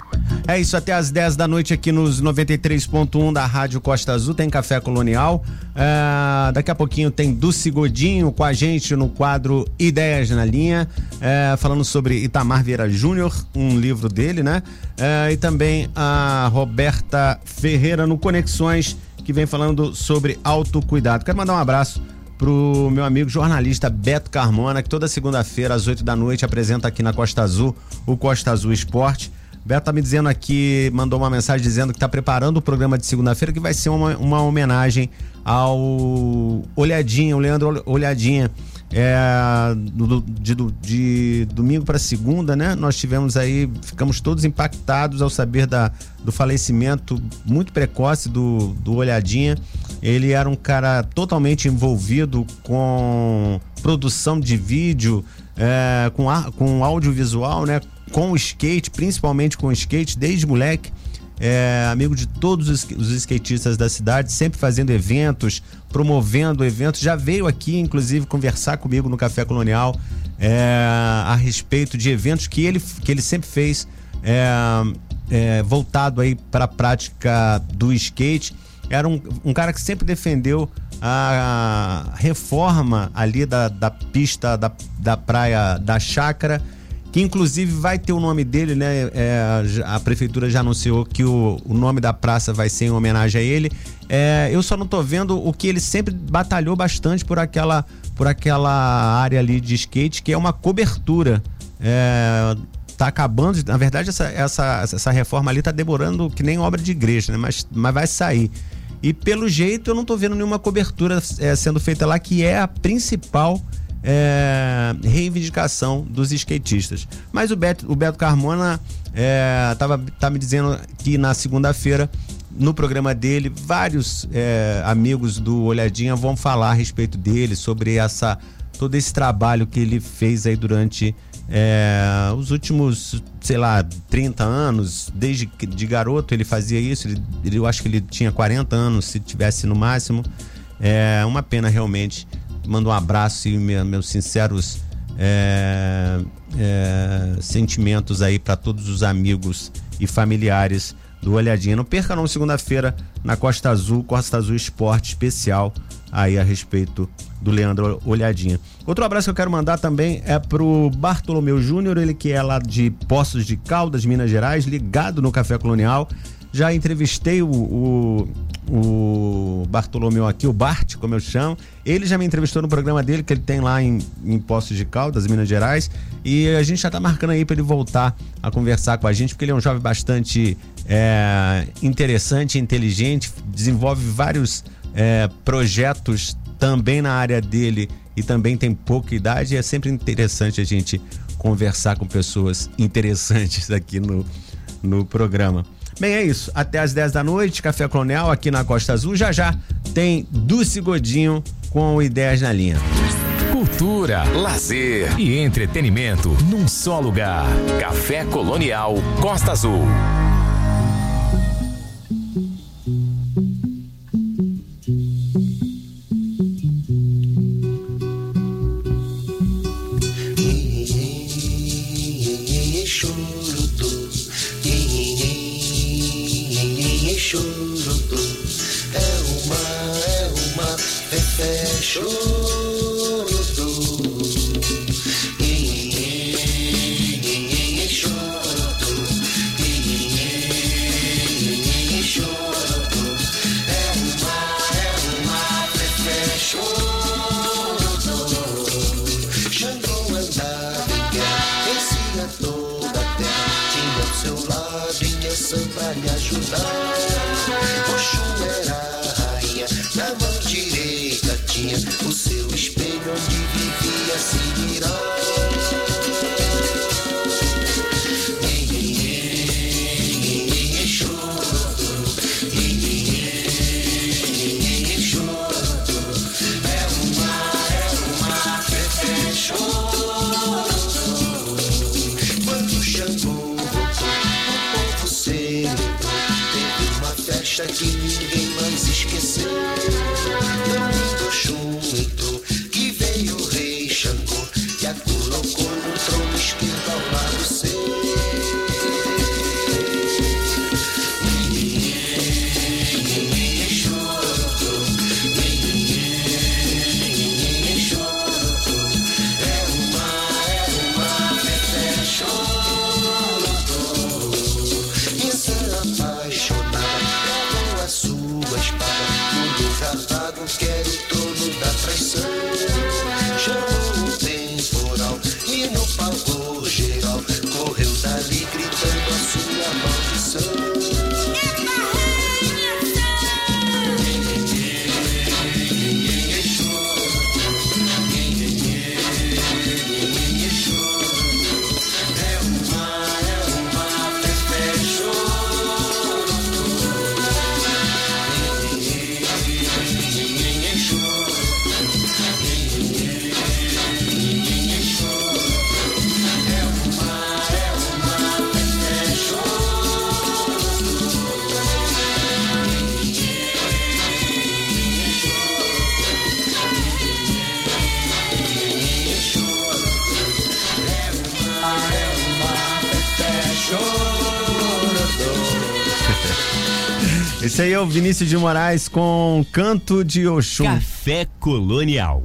É isso, até às 10 da noite aqui nos 93.1 da Rádio Costa Azul, tem Café Colonial. É, daqui a pouquinho tem Dulce Godinho com a gente no quadro Ideias na Linha, é, falando sobre Itamar Vieira Júnior, um livro dele, né? É, e também a Roberta Ferreira no Conexões, que vem falando sobre autocuidado. Quero mandar um abraço pro meu amigo jornalista Beto Carmona, que toda segunda-feira às 8 da noite apresenta aqui na Costa Azul o Costa Azul Esporte. Beto tá me dizendo aqui, mandou uma mensagem dizendo que tá preparando o programa de segunda-feira, que vai ser uma, uma homenagem ao Olhadinha, o Leandro Olhadinha. É, do, de, de domingo para segunda, né? Nós tivemos aí, ficamos todos impactados ao saber da, do falecimento muito precoce do, do Olhadinha. Ele era um cara totalmente envolvido com produção de vídeo, é, com, com audiovisual, né? Com o skate, principalmente com o skate, desde moleque. É, amigo de todos os, os skatistas da cidade, sempre fazendo eventos, promovendo eventos. Já veio aqui, inclusive, conversar comigo no Café Colonial é, a respeito de eventos que ele, que ele sempre fez é, é, voltado aí para a prática do skate. Era um, um cara que sempre defendeu a reforma ali da, da pista da, da praia da Chácara que inclusive vai ter o nome dele, né? É, a prefeitura já anunciou que o, o nome da praça vai ser em homenagem a ele. É, eu só não tô vendo o que ele sempre batalhou bastante por aquela, por aquela área ali de skate, que é uma cobertura. É, tá acabando, na verdade essa, essa, essa reforma ali tá demorando que nem obra de igreja, né? Mas, mas vai sair. E pelo jeito eu não tô vendo nenhuma cobertura é, sendo feita lá, que é a principal é, reivindicação dos skatistas. Mas o Beto, o Beto Carmona é, tava, tá me dizendo que na segunda-feira, no programa dele, vários é, amigos do Olhadinha vão falar a respeito dele, sobre essa todo esse trabalho que ele fez aí durante é, os últimos, sei lá, 30 anos, desde que de garoto ele fazia isso, ele, ele, eu acho que ele tinha 40 anos, se tivesse no máximo. É uma pena realmente mando um abraço e meus sinceros é, é, sentimentos aí para todos os amigos e familiares do Olhadinha. Não perca não, segunda-feira, na Costa Azul, Costa Azul Esporte Especial, aí a respeito do Leandro Olhadinha. Outro abraço que eu quero mandar também é pro Bartolomeu Júnior, ele que é lá de Poços de Caldas, Minas Gerais, ligado no Café Colonial. Já entrevistei o, o, o Bartolomeu aqui, o Bart, como eu chamo. Ele já me entrevistou no programa dele, que ele tem lá em, em Poços de Caldas, Minas Gerais. E a gente já tá marcando aí para ele voltar a conversar com a gente, porque ele é um jovem bastante é, interessante, inteligente, desenvolve vários é, projetos também na área dele e também tem pouca idade. E é sempre interessante a gente conversar com pessoas interessantes aqui no, no programa. Bem, é isso. Até às 10 da noite, Café Colonial aqui na Costa Azul. Já já tem Dulce Godinho com Ideias na Linha.
Cultura, lazer e entretenimento num só lugar. Café Colonial Costa Azul.
Xangô
de ninguém mais
esquecer. aí é o Vinícius de Moraes com Canto de Oxum.
Café Colonial.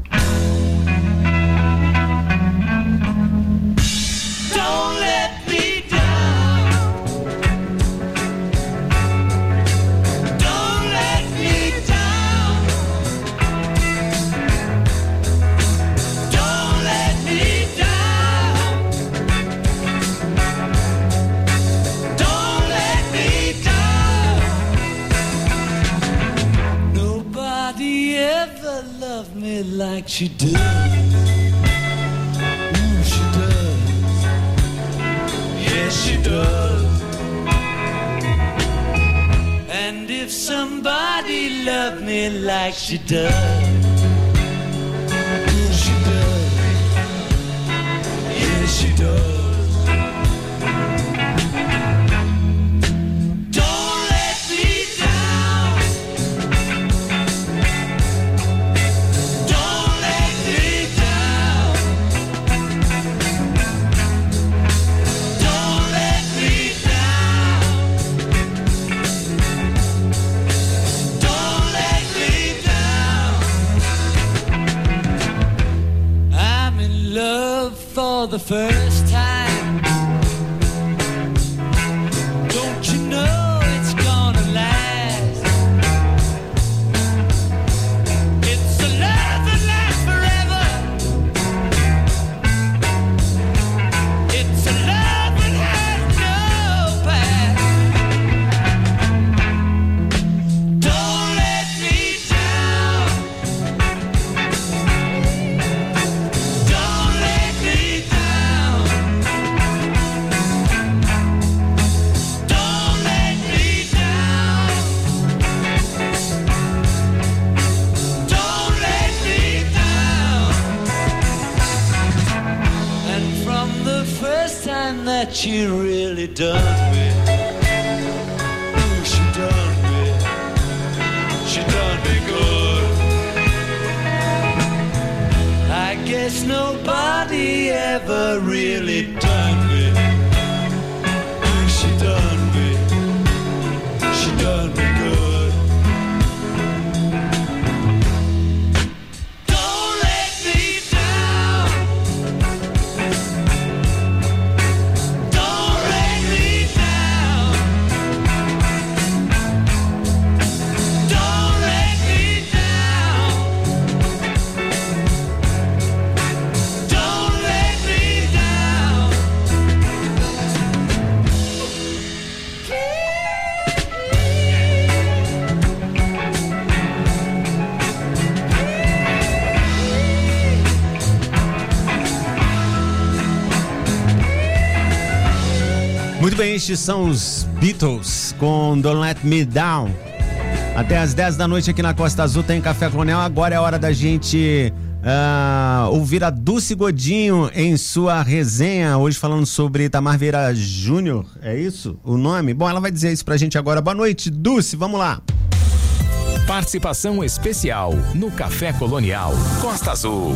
Estes são os Beatles com Don't Let Me Down. Até às 10 da noite aqui na Costa Azul tem Café Coronel. Agora é hora da gente ah, ouvir a Dulce Godinho em sua resenha. Hoje falando sobre Itamar Vieira Júnior. É isso o nome? Bom, ela vai dizer isso pra gente agora. Boa noite, Dulce. Vamos lá.
Participação especial no Café Colonial Costa Azul.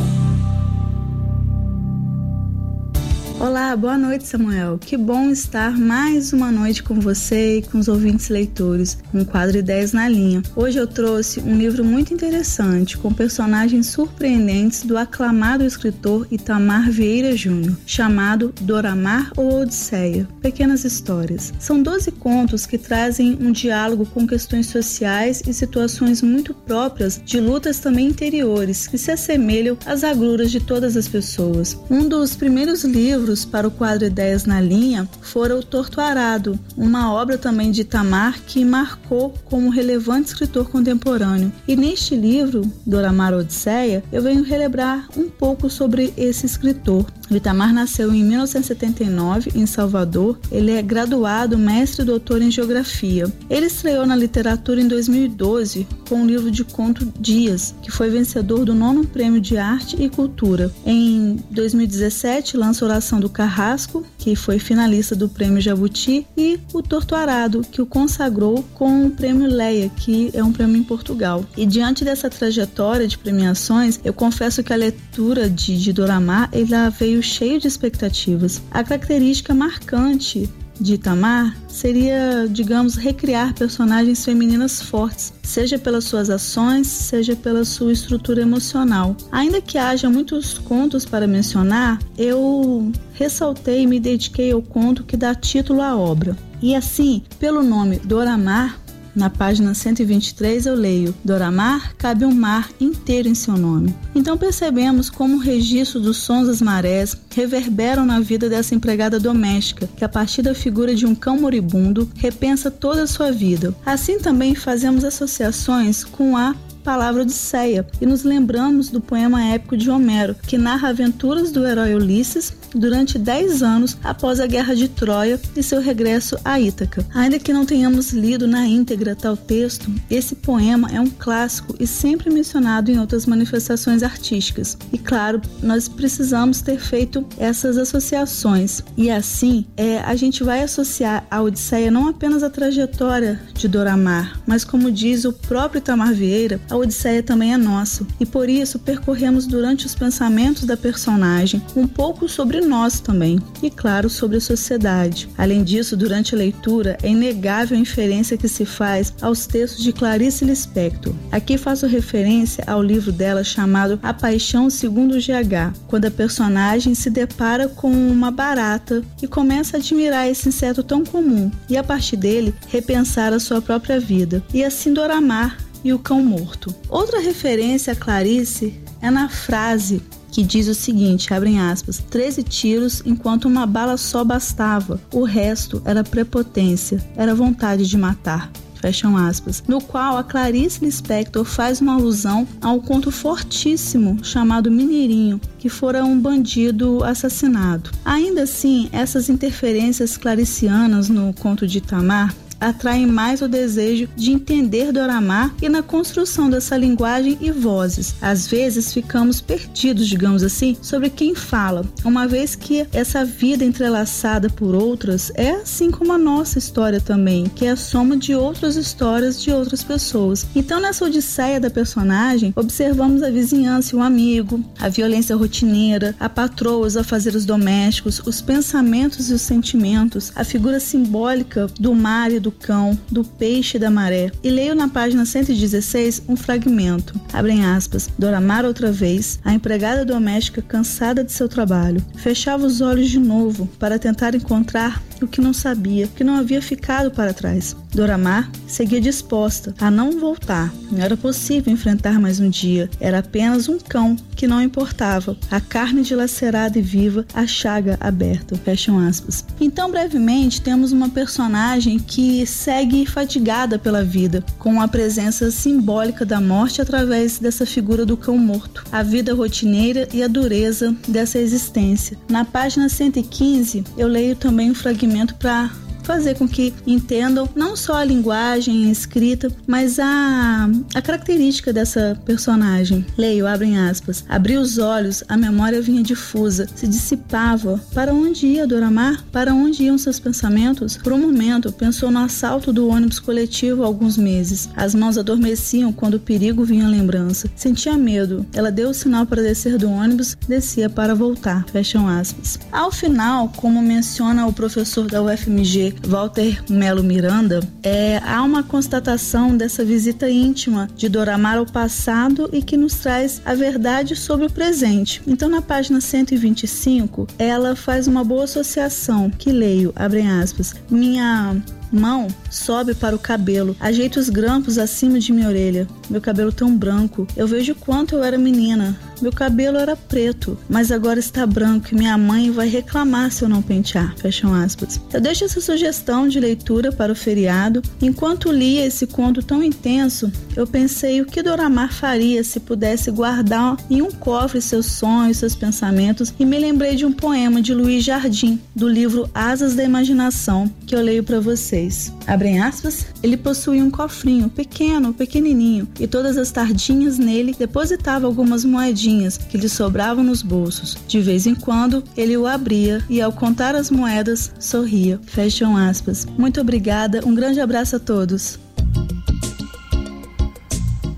Olá, boa noite, Samuel. Que bom estar mais uma noite com você e com os ouvintes leitores, o quadro Ideias na Linha. Hoje eu trouxe um livro muito interessante, com personagens surpreendentes do aclamado escritor Itamar Vieira Júnior, chamado Doramar ou Odisseia Pequenas Histórias. São 12 contos que trazem um diálogo com questões sociais e situações muito próprias de lutas também interiores, que se assemelham às agruras de todas as pessoas. Um dos primeiros livros para o quadro Ideias na Linha fora O Torto Arado, uma obra também de Itamar que marcou como relevante escritor contemporâneo. E neste livro, Doramar Odisseia, eu venho relembrar um pouco sobre esse escritor. O Itamar nasceu em 1979 em Salvador. Ele é graduado, mestre e doutor em geografia. Ele estreou na literatura em 2012 com o livro de conto Dias, que foi vencedor do nono prêmio de arte e cultura. Em 2017 lança Oração do Carrasco, que foi finalista do Prêmio Jabuti, e o Torturado, que o consagrou com o Prêmio Leia, que é um prêmio em Portugal. E diante dessa trajetória de premiações, eu confesso que a leitura de, de Doramar ela veio cheio de expectativas. A característica marcante de Itamar seria, digamos, recriar personagens femininas fortes, seja pelas suas ações, seja pela sua estrutura emocional. Ainda que haja muitos contos para mencionar, eu ressaltei e me dediquei ao conto que dá título à obra. E assim, pelo nome Doramar, na página 123 eu leio: Doramar cabe um mar inteiro em seu nome. Então percebemos como o registro dos sons das marés reverberam na vida dessa empregada doméstica, que a partir da figura de um cão moribundo repensa toda a sua vida. Assim também fazemos associações com a palavra Odisseia e nos lembramos do poema épico de Homero, que narra aventuras do herói Ulisses durante 10 anos após a Guerra de Troia e seu regresso a Ítaca. Ainda que não tenhamos lido na íntegra tal texto, esse poema é um clássico e sempre mencionado em outras manifestações artísticas. E claro, nós precisamos ter feito essas associações. E assim, é, a gente vai associar a Odisseia não apenas à trajetória de Doramar, mas como diz o próprio Itamar Vieira, a Odisseia também é nossa. E por isso percorremos durante os pensamentos da personagem um pouco sobre nós também, e claro, sobre a sociedade. Além disso, durante a leitura, é inegável a inferência que se faz aos textos de Clarice Lispector. Aqui faço referência ao livro dela chamado A Paixão Segundo GH, quando a personagem se depara com uma barata e começa a admirar esse inseto tão comum e a partir dele repensar a sua própria vida e assim Doramar e o cão morto. Outra referência a Clarice é na frase que diz o seguinte, abrem aspas, 13 tiros enquanto uma bala só bastava, o resto era prepotência, era vontade de matar. Fecham aspas, no qual a Clarice Lispector faz uma alusão a um conto fortíssimo chamado Mineirinho, que fora um bandido assassinado. Ainda assim, essas interferências claricianas no conto de Itamar atraem mais o desejo de entender Doramar e na construção dessa linguagem e vozes. Às vezes ficamos perdidos, digamos assim, sobre quem fala, uma vez que essa vida entrelaçada por outras é assim como a nossa história também, que é a soma de outras histórias de outras pessoas. Então, nessa odisseia da personagem, observamos a vizinhança e o amigo, a violência rotineira, a patroa, os afazeres domésticos, os pensamentos e os sentimentos, a figura simbólica do mar e do cão, do peixe da maré. E leio na página 116 um fragmento. Abrem aspas. Doramar outra vez, a empregada doméstica cansada de seu trabalho, fechava os olhos de novo para tentar encontrar o que não sabia, que não havia ficado para trás. Doramar seguia disposta a não voltar. Não era possível enfrentar mais um dia. Era apenas um cão que não importava. A carne dilacerada e viva, a chaga aberta. Fecham aspas. Então, brevemente, temos uma personagem que segue fatigada pela vida, com a presença simbólica da morte através dessa figura do cão morto, a vida rotineira e a dureza dessa existência. Na página 115, eu leio também um fragmento para fazer com que entendam não só a linguagem a escrita, mas a, a característica dessa personagem. Leio, abrem aspas. Abri os olhos, a memória vinha difusa, se dissipava. Para onde ia Doramar? Para onde iam seus pensamentos? Por um momento, pensou no assalto do ônibus coletivo há alguns meses. As mãos adormeciam quando o perigo vinha à lembrança. Sentia medo. Ela deu o sinal para descer do ônibus, descia para voltar. Fecham aspas. Ao final, como menciona o professor da UFMG, Walter Melo Miranda, é, há uma constatação dessa visita íntima de Doramar ao passado e que nos traz a verdade sobre o presente. Então, na página 125, ela faz uma boa associação que leio, abrem aspas, minha mão sobe para o cabelo, ajeita os grampos acima de minha orelha. Meu cabelo tão branco. Eu vejo quanto eu era menina. Meu cabelo era preto, mas agora está branco e minha mãe vai reclamar se eu não pentear. Fecham aspas. Eu deixo essa sugestão de leitura para o feriado. Enquanto lia esse conto tão intenso, eu pensei o que Doramar faria se pudesse guardar em um cofre seus sonhos, seus pensamentos e me lembrei de um poema de Luiz Jardim, do livro Asas da Imaginação, que eu leio para vocês. Abrem aspas. Ele possuía um cofrinho pequeno, pequenininho, e todas as tardinhas nele depositava algumas moedinhas que lhe sobravam nos bolsos. De vez em quando, ele o abria e, ao contar as moedas, sorria. Fecham aspas. Muito obrigada, um grande abraço a todos.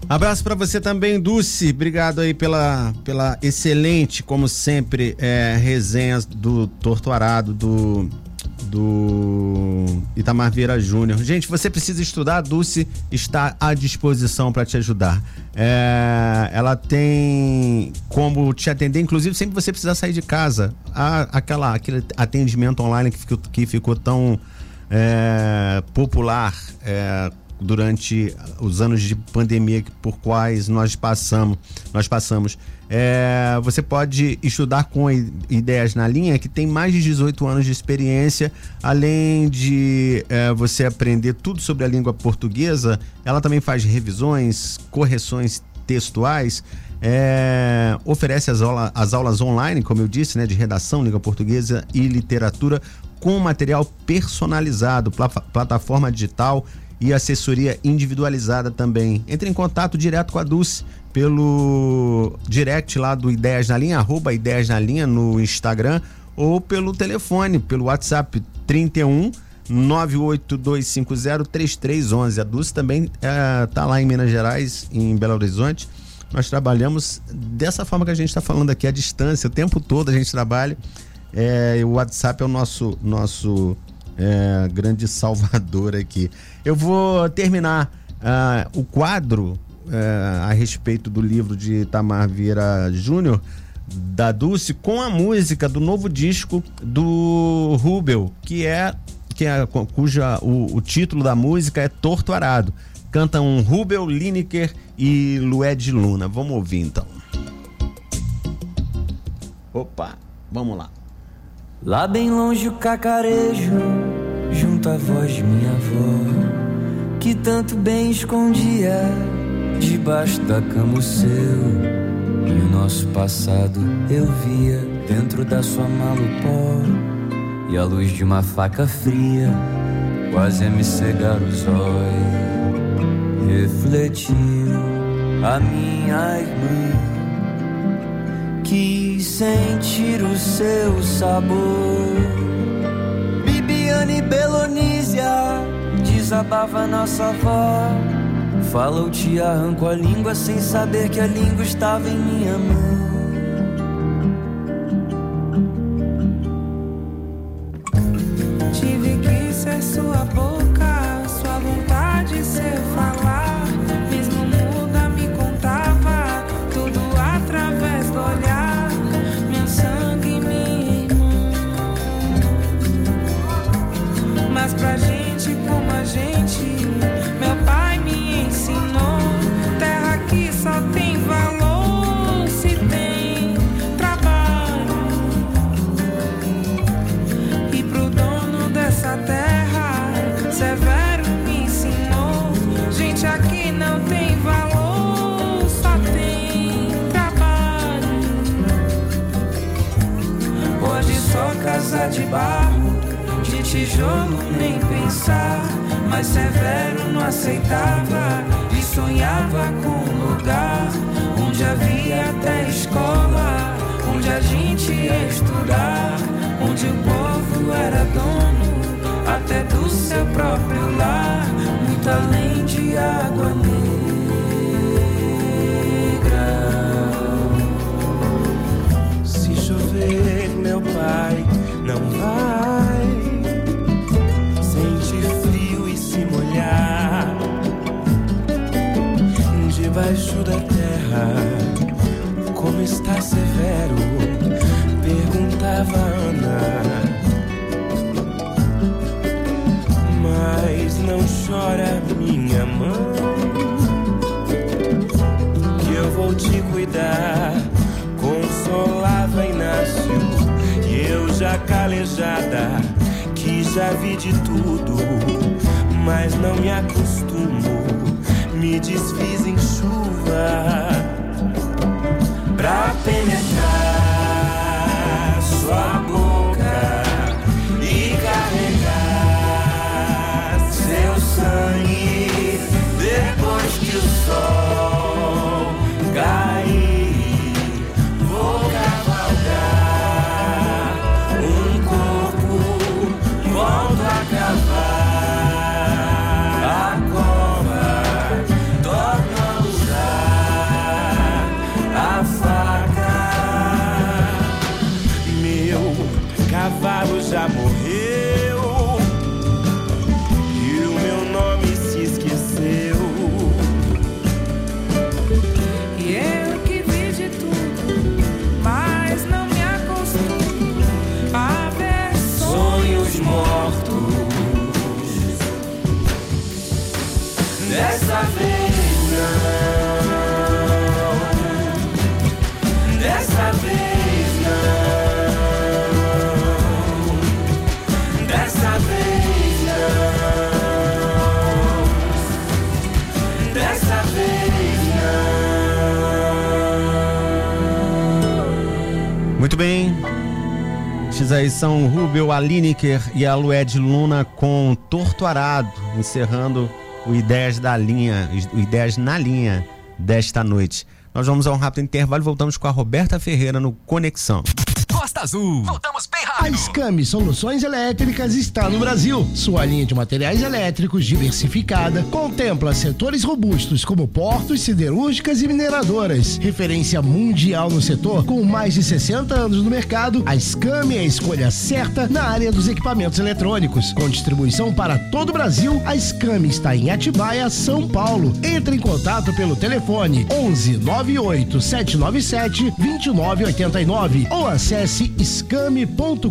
Abraço para você também, Dulce. Obrigado aí pela, pela excelente, como sempre, é, resenhas do Torto Arado, do, do Itamar Vieira Júnior. Gente, você precisa estudar, a Dulce está à disposição para te ajudar. É, ela tem como te atender, inclusive, sempre você precisar sair de casa. Há aquela, aquele atendimento online que ficou, que ficou tão é, popular. É, durante os anos de pandemia por quais nós passamos, nós passamos. É, você pode estudar com Ideias na Linha, que tem mais de 18 anos de experiência, além de é, você aprender tudo sobre a língua portuguesa, ela também faz revisões, correções textuais, é, oferece as, aula, as aulas online, como eu disse, né, de redação, língua portuguesa e literatura, com material personalizado, plataforma digital e assessoria individualizada também. Entre em contato direto com a Dulce pelo direct lá do Ideias na Linha, arroba Ideias na Linha no Instagram ou pelo telefone, pelo WhatsApp 31 982503311. A Dulce também é, tá lá em Minas Gerais, em Belo Horizonte. Nós trabalhamos dessa forma que a gente está falando aqui, à distância, o tempo todo a gente trabalha. É, o WhatsApp é o nosso, nosso é, grande salvador aqui. Eu vou terminar uh, o quadro a respeito do livro de Tamar Vieira Júnior, da Dulce, com a música do novo disco do Rubel, que é, que é cuja o, o título da música é Torto Arado. Cantam Rubel, Lineker e Lued Luna. Vamos ouvir então. Opa, vamos lá.
Lá bem longe o cacarejo, junto à voz de minha avó, que tanto bem escondia debaixo da cama o seu. E o nosso passado eu via dentro da sua mala o pó, e a luz de uma faca fria quase a me cegar os olhos. Refletiu a minha irmã quis sentir o seu sabor. Bibiane Belonísia desabava nossa avó. Fala, eu te arranco a língua sem saber que a língua estava em minha mão.
Tive que ser sua boca, sua vontade de ser falar. Barro, de tijolo nem pensar. Mas severo não aceitava e sonhava com um lugar onde havia até escola, onde a gente ia estudar, onde o povo era dono até do seu próprio lar, muito além de água negra.
Se chover, meu pai da terra. Como está severo? Perguntava Ana. Mas não chora, minha mãe, que eu vou te cuidar. Consolava Inácio, e eu já calejada, que já vi de tudo, mas não me acostumo. Me desfiz em chuva pra penetrar
Estes aí são Rubel Alineker e a Lued Luna com Torto Arado, encerrando o Ideias da Linha, o Ideias na Linha desta noite. Nós vamos a um rápido intervalo e voltamos com a Roberta Ferreira no Conexão.
Costa Azul. Voltamos bem
A. Scami Soluções Elétricas está no Brasil. Sua linha de materiais elétricos diversificada contempla setores robustos como portos, siderúrgicas e mineradoras. Referência mundial no setor, com mais de 60 anos no mercado, a Scami é a escolha certa na área dos equipamentos eletrônicos. Com distribuição para todo o Brasil, a Scami está em Atibaia, São Paulo. Entre em contato pelo telefone 11 98 797 2989 ou acesse scami.com.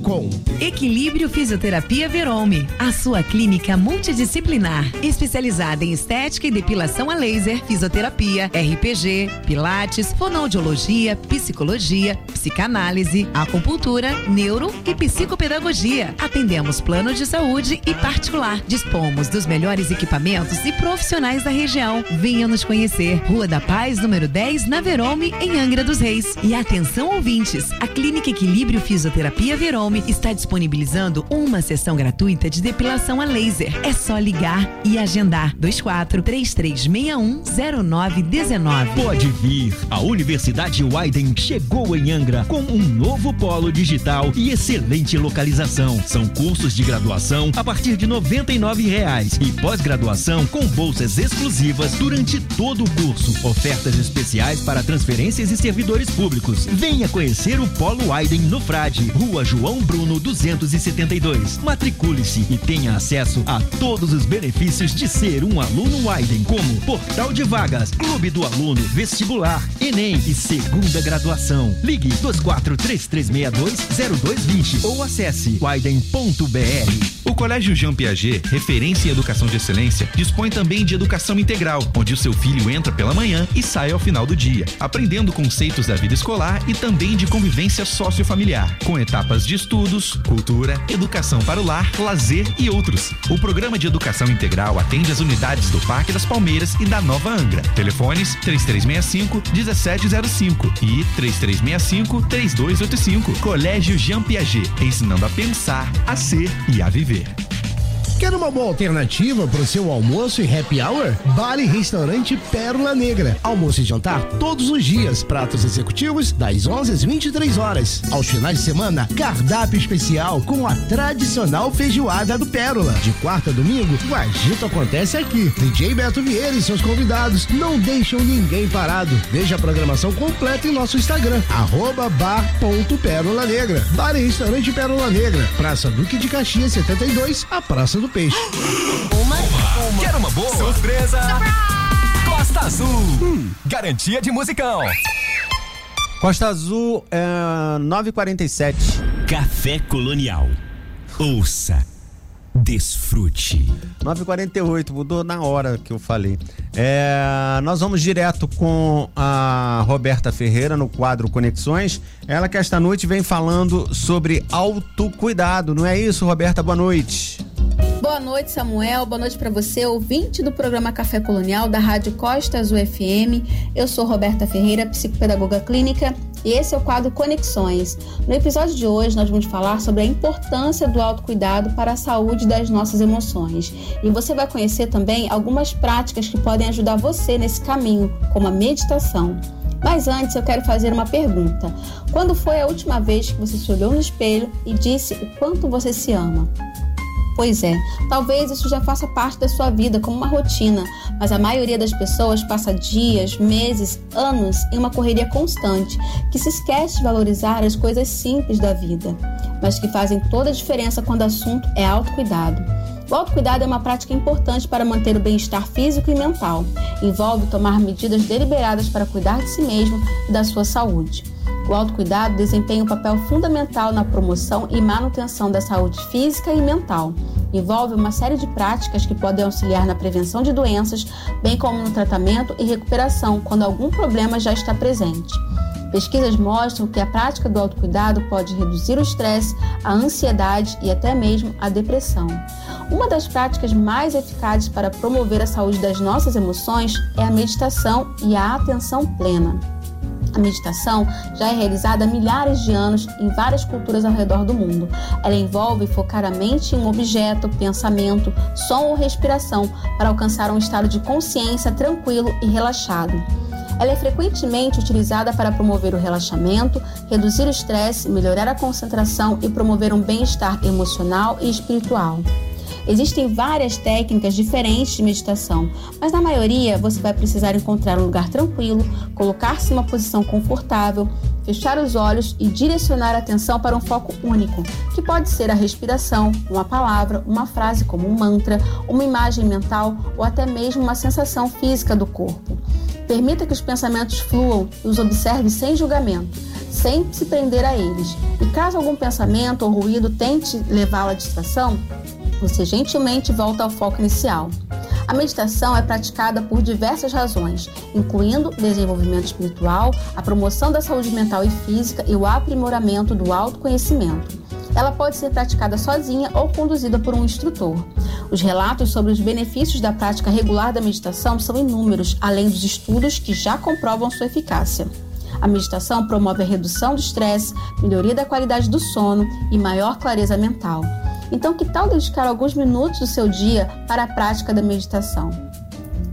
Equilíbrio Fisioterapia Verome, a sua clínica multidisciplinar, especializada em estética e depilação a laser, fisioterapia, RPG, pilates, fonoaudiologia, psicologia, psicanálise, acupuntura, neuro e psicopedagogia. Atendemos plano de saúde e particular. Dispomos dos melhores equipamentos e profissionais da região. Venha nos conhecer. Rua da Paz, número 10, na Verome, em Angra dos Reis. E atenção ouvintes, a Clínica Equilíbrio Fisioterapia Verome está disponibilizando uma sessão gratuita de depilação a laser. É só ligar e agendar. 24 3361 0919.
Pode vir. A Universidade Wyden chegou em Angra com um novo polo digital e excelente localização. São cursos de graduação a partir de 99 reais e pós-graduação com bolsas exclusivas durante todo o curso. Ofertas especiais para transferências e servidores públicos. Venha conhecer o Polo Wyden no Frade, Rua João Bruno 272. Matricule-se e tenha acesso a todos os benefícios de ser um aluno Wyden, como portal de vagas, clube do aluno, vestibular, Enem e segunda graduação. Ligue 2433620220 ou acesse wyden.br.
O Colégio Jean Piaget, referência em educação de excelência, dispõe também de educação integral, onde o seu filho entra pela manhã e sai ao final do dia, aprendendo conceitos da vida escolar e também de convivência sociofamiliar, com etapas de estudos, cultura, educação para o lar, lazer e outros. O programa de educação integral atende as unidades do Parque das Palmeiras e da Nova Angra. Telefones 3365 1705 e 3365 3285. Colégio Jean Piaget, ensinando a pensar, a ser e a viver.
Quer uma boa alternativa para o seu almoço e happy hour? Bar e Restaurante Pérola Negra. Almoço e jantar todos os dias. Pratos executivos das 11 às 23 horas. Aos finais de semana, cardápio especial com a tradicional feijoada do Pérola. De quarta a domingo, o agito acontece aqui. DJ Beto Vieira e seus convidados não deixam ninguém parado. Veja a programação completa em nosso Instagram, arroba bar.pérola negra. Bar e Restaurante Pérola Negra. Praça Duque de Caxias 72, a Praça do Peixe.
Uma, Quer uma boa? Surpresa! Costa Azul. Hum, garantia de musicão.
Costa Azul é 947.
Café Colonial. Ouça. Desfrute.
948, mudou na hora que eu falei. É, nós vamos direto com a Roberta Ferreira no quadro Conexões. Ela que esta noite vem falando sobre autocuidado, não é isso, Roberta? Boa noite.
Boa noite, Samuel. Boa noite para você, ouvinte do programa Café Colonial da Rádio Costa Azul FM. Eu sou Roberta Ferreira, psicopedagoga clínica, e esse é o quadro Conexões. No episódio de hoje, nós vamos falar sobre a importância do autocuidado para a saúde das nossas emoções. E você vai conhecer também algumas práticas que podem ajudar você nesse caminho, como a meditação. Mas antes eu quero fazer uma pergunta. Quando foi a última vez que você se olhou no espelho e disse o quanto você se ama? Pois é, talvez isso já faça parte da sua vida como uma rotina, mas a maioria das pessoas passa dias, meses, anos em uma correria constante, que se esquece de valorizar as coisas simples da vida, mas que fazem toda a diferença quando o assunto é autocuidado. O autocuidado é uma prática importante para manter o bem-estar físico e mental. Envolve tomar medidas deliberadas para cuidar de si mesmo e da sua saúde. O autocuidado desempenha um papel fundamental na promoção e manutenção da saúde física e mental. Envolve uma série de práticas que podem auxiliar na prevenção de doenças, bem como no tratamento e recuperação quando algum problema já está presente. Pesquisas mostram que a prática do autocuidado pode reduzir o estresse, a ansiedade e até mesmo a depressão. Uma das práticas mais eficazes para promover a saúde das nossas emoções é a meditação e a atenção plena. A meditação já é realizada há milhares de anos em várias culturas ao redor do mundo. Ela envolve focar a mente em um objeto, pensamento, som ou respiração para alcançar um estado de consciência tranquilo e relaxado. Ela é frequentemente utilizada para promover o relaxamento, reduzir o estresse, melhorar a concentração e promover um bem-estar emocional e espiritual. Existem várias técnicas diferentes de meditação, mas na maioria você vai precisar encontrar um lugar tranquilo, colocar-se em uma posição confortável, fechar os olhos e direcionar a atenção para um foco único, que pode ser a respiração, uma palavra, uma frase como um mantra, uma imagem mental ou até mesmo uma sensação física do corpo. Permita que os pensamentos fluam e os observe sem julgamento, sem se prender a eles. E caso algum pensamento ou ruído tente levá-lo à distração, você gentilmente volta ao foco inicial. A meditação é praticada por diversas razões, incluindo desenvolvimento espiritual, a promoção da saúde mental e física e o aprimoramento do autoconhecimento. Ela pode ser praticada sozinha ou conduzida por um instrutor. Os relatos sobre os benefícios da prática regular da meditação são inúmeros, além dos estudos que já comprovam sua eficácia. A meditação promove a redução do estresse, melhoria da qualidade do sono e maior clareza mental. Então, que tal dedicar alguns minutos do seu dia para a prática da meditação?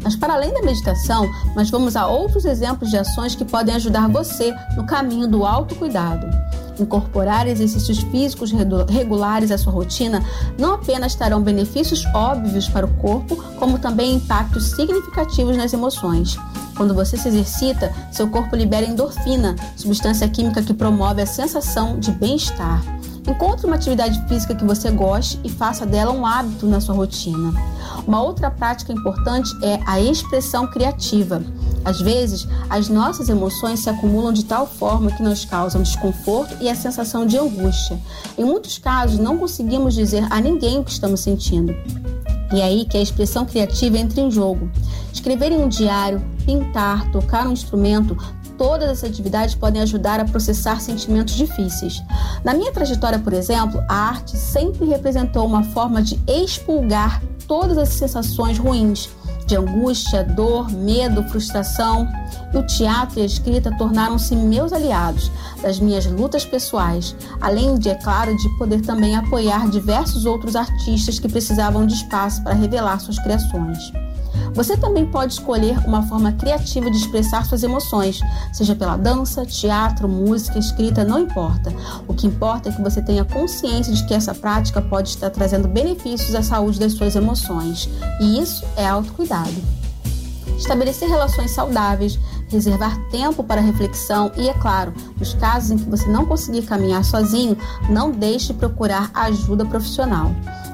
Mas para além da meditação, nós vamos a outros exemplos de ações que podem ajudar você no caminho do autocuidado. Incorporar exercícios físicos regulares à sua rotina não apenas terão benefícios óbvios para o corpo, como também impactos significativos nas emoções. Quando você se exercita, seu corpo libera endorfina, substância química que promove a sensação de bem-estar. Encontre uma atividade física que você goste e faça dela um hábito na sua rotina. Uma outra prática importante é a expressão criativa. Às vezes, as nossas emoções se acumulam de tal forma que nos causam desconforto e a sensação de angústia. Em muitos casos, não conseguimos dizer a ninguém o que estamos sentindo. E é aí que a expressão criativa entra em jogo. Escrever em um diário, pintar, tocar um instrumento, todas essas atividades podem ajudar a processar sentimentos difíceis. Na minha trajetória, por exemplo, a arte sempre representou uma forma de expulgar todas as sensações ruins, de angústia, dor, medo, frustração. E o teatro e a escrita tornaram-se meus aliados das minhas lutas pessoais, além de, é claro, de poder também apoiar diversos outros artistas que precisavam de espaço para revelar suas criações. Você também pode escolher uma forma criativa de expressar suas emoções, seja pela dança, teatro, música, escrita, não importa. O que importa é que você tenha consciência de que essa prática pode estar trazendo benefícios à saúde das suas emoções, e isso é autocuidado. Estabelecer relações saudáveis, reservar tempo para reflexão e, é claro, nos casos em que você não conseguir caminhar sozinho, não deixe de procurar ajuda profissional.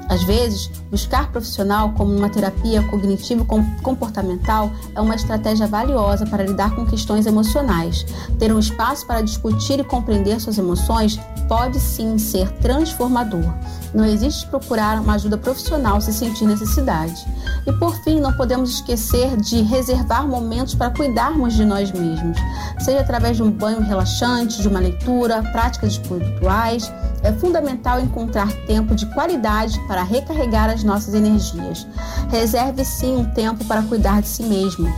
Às vezes, buscar profissional como uma terapia cognitivo-comportamental é uma estratégia valiosa para lidar com questões emocionais. Ter um espaço para discutir e compreender suas emoções pode sim ser transformador. Não existe procurar uma ajuda profissional se sentir necessidade. E por fim, não podemos esquecer de reservar momentos para cuidarmos de nós mesmos, seja através de um banho relaxante, de uma leitura, práticas espirituais. É fundamental encontrar tempo de qualidade para recarregar as nossas energias. Reserve sim um tempo para cuidar de si mesmo.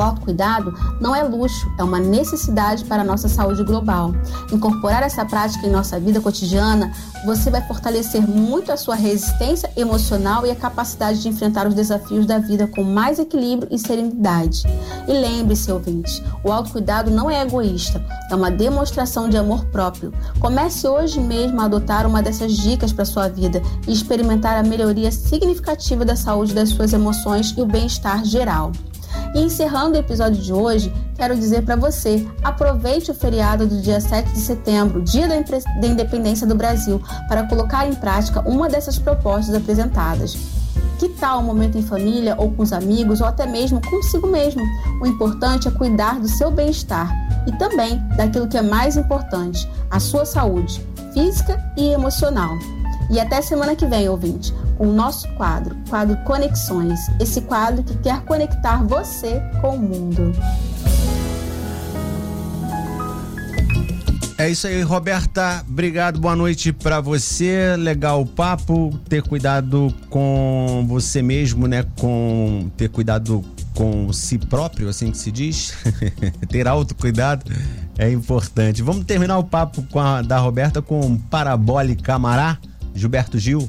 O autocuidado não é luxo, é uma necessidade para a nossa saúde global. Incorporar essa prática em nossa vida cotidiana, você vai fortalecer muito a sua resistência emocional e a capacidade de enfrentar os desafios da vida com mais equilíbrio e serenidade. E lembre-se, ouvinte, o autocuidado não é egoísta, é uma demonstração de amor próprio. Comece hoje mesmo a adotar uma dessas dicas para sua vida e experimentar a melhoria significativa da saúde das suas emoções e o bem-estar geral. E encerrando o episódio de hoje, quero dizer para você: aproveite o feriado do dia 7 de setembro, dia da, da independência do Brasil, para colocar em prática uma dessas propostas apresentadas. Que tal um momento em família ou com os amigos ou até mesmo consigo mesmo? O importante é cuidar do seu bem-estar e também daquilo que é mais importante, a sua saúde física e emocional. E até semana que vem, ouvinte, o nosso quadro, quadro Conexões, esse quadro que quer conectar você com o mundo.
É isso aí, Roberta. Obrigado, boa noite para você. Legal o papo, ter cuidado com você mesmo, né? Com ter cuidado com si próprio, assim que se diz. ter autocuidado é importante. Vamos terminar o papo a, da Roberta com Parabólica Camará, Gilberto Gil.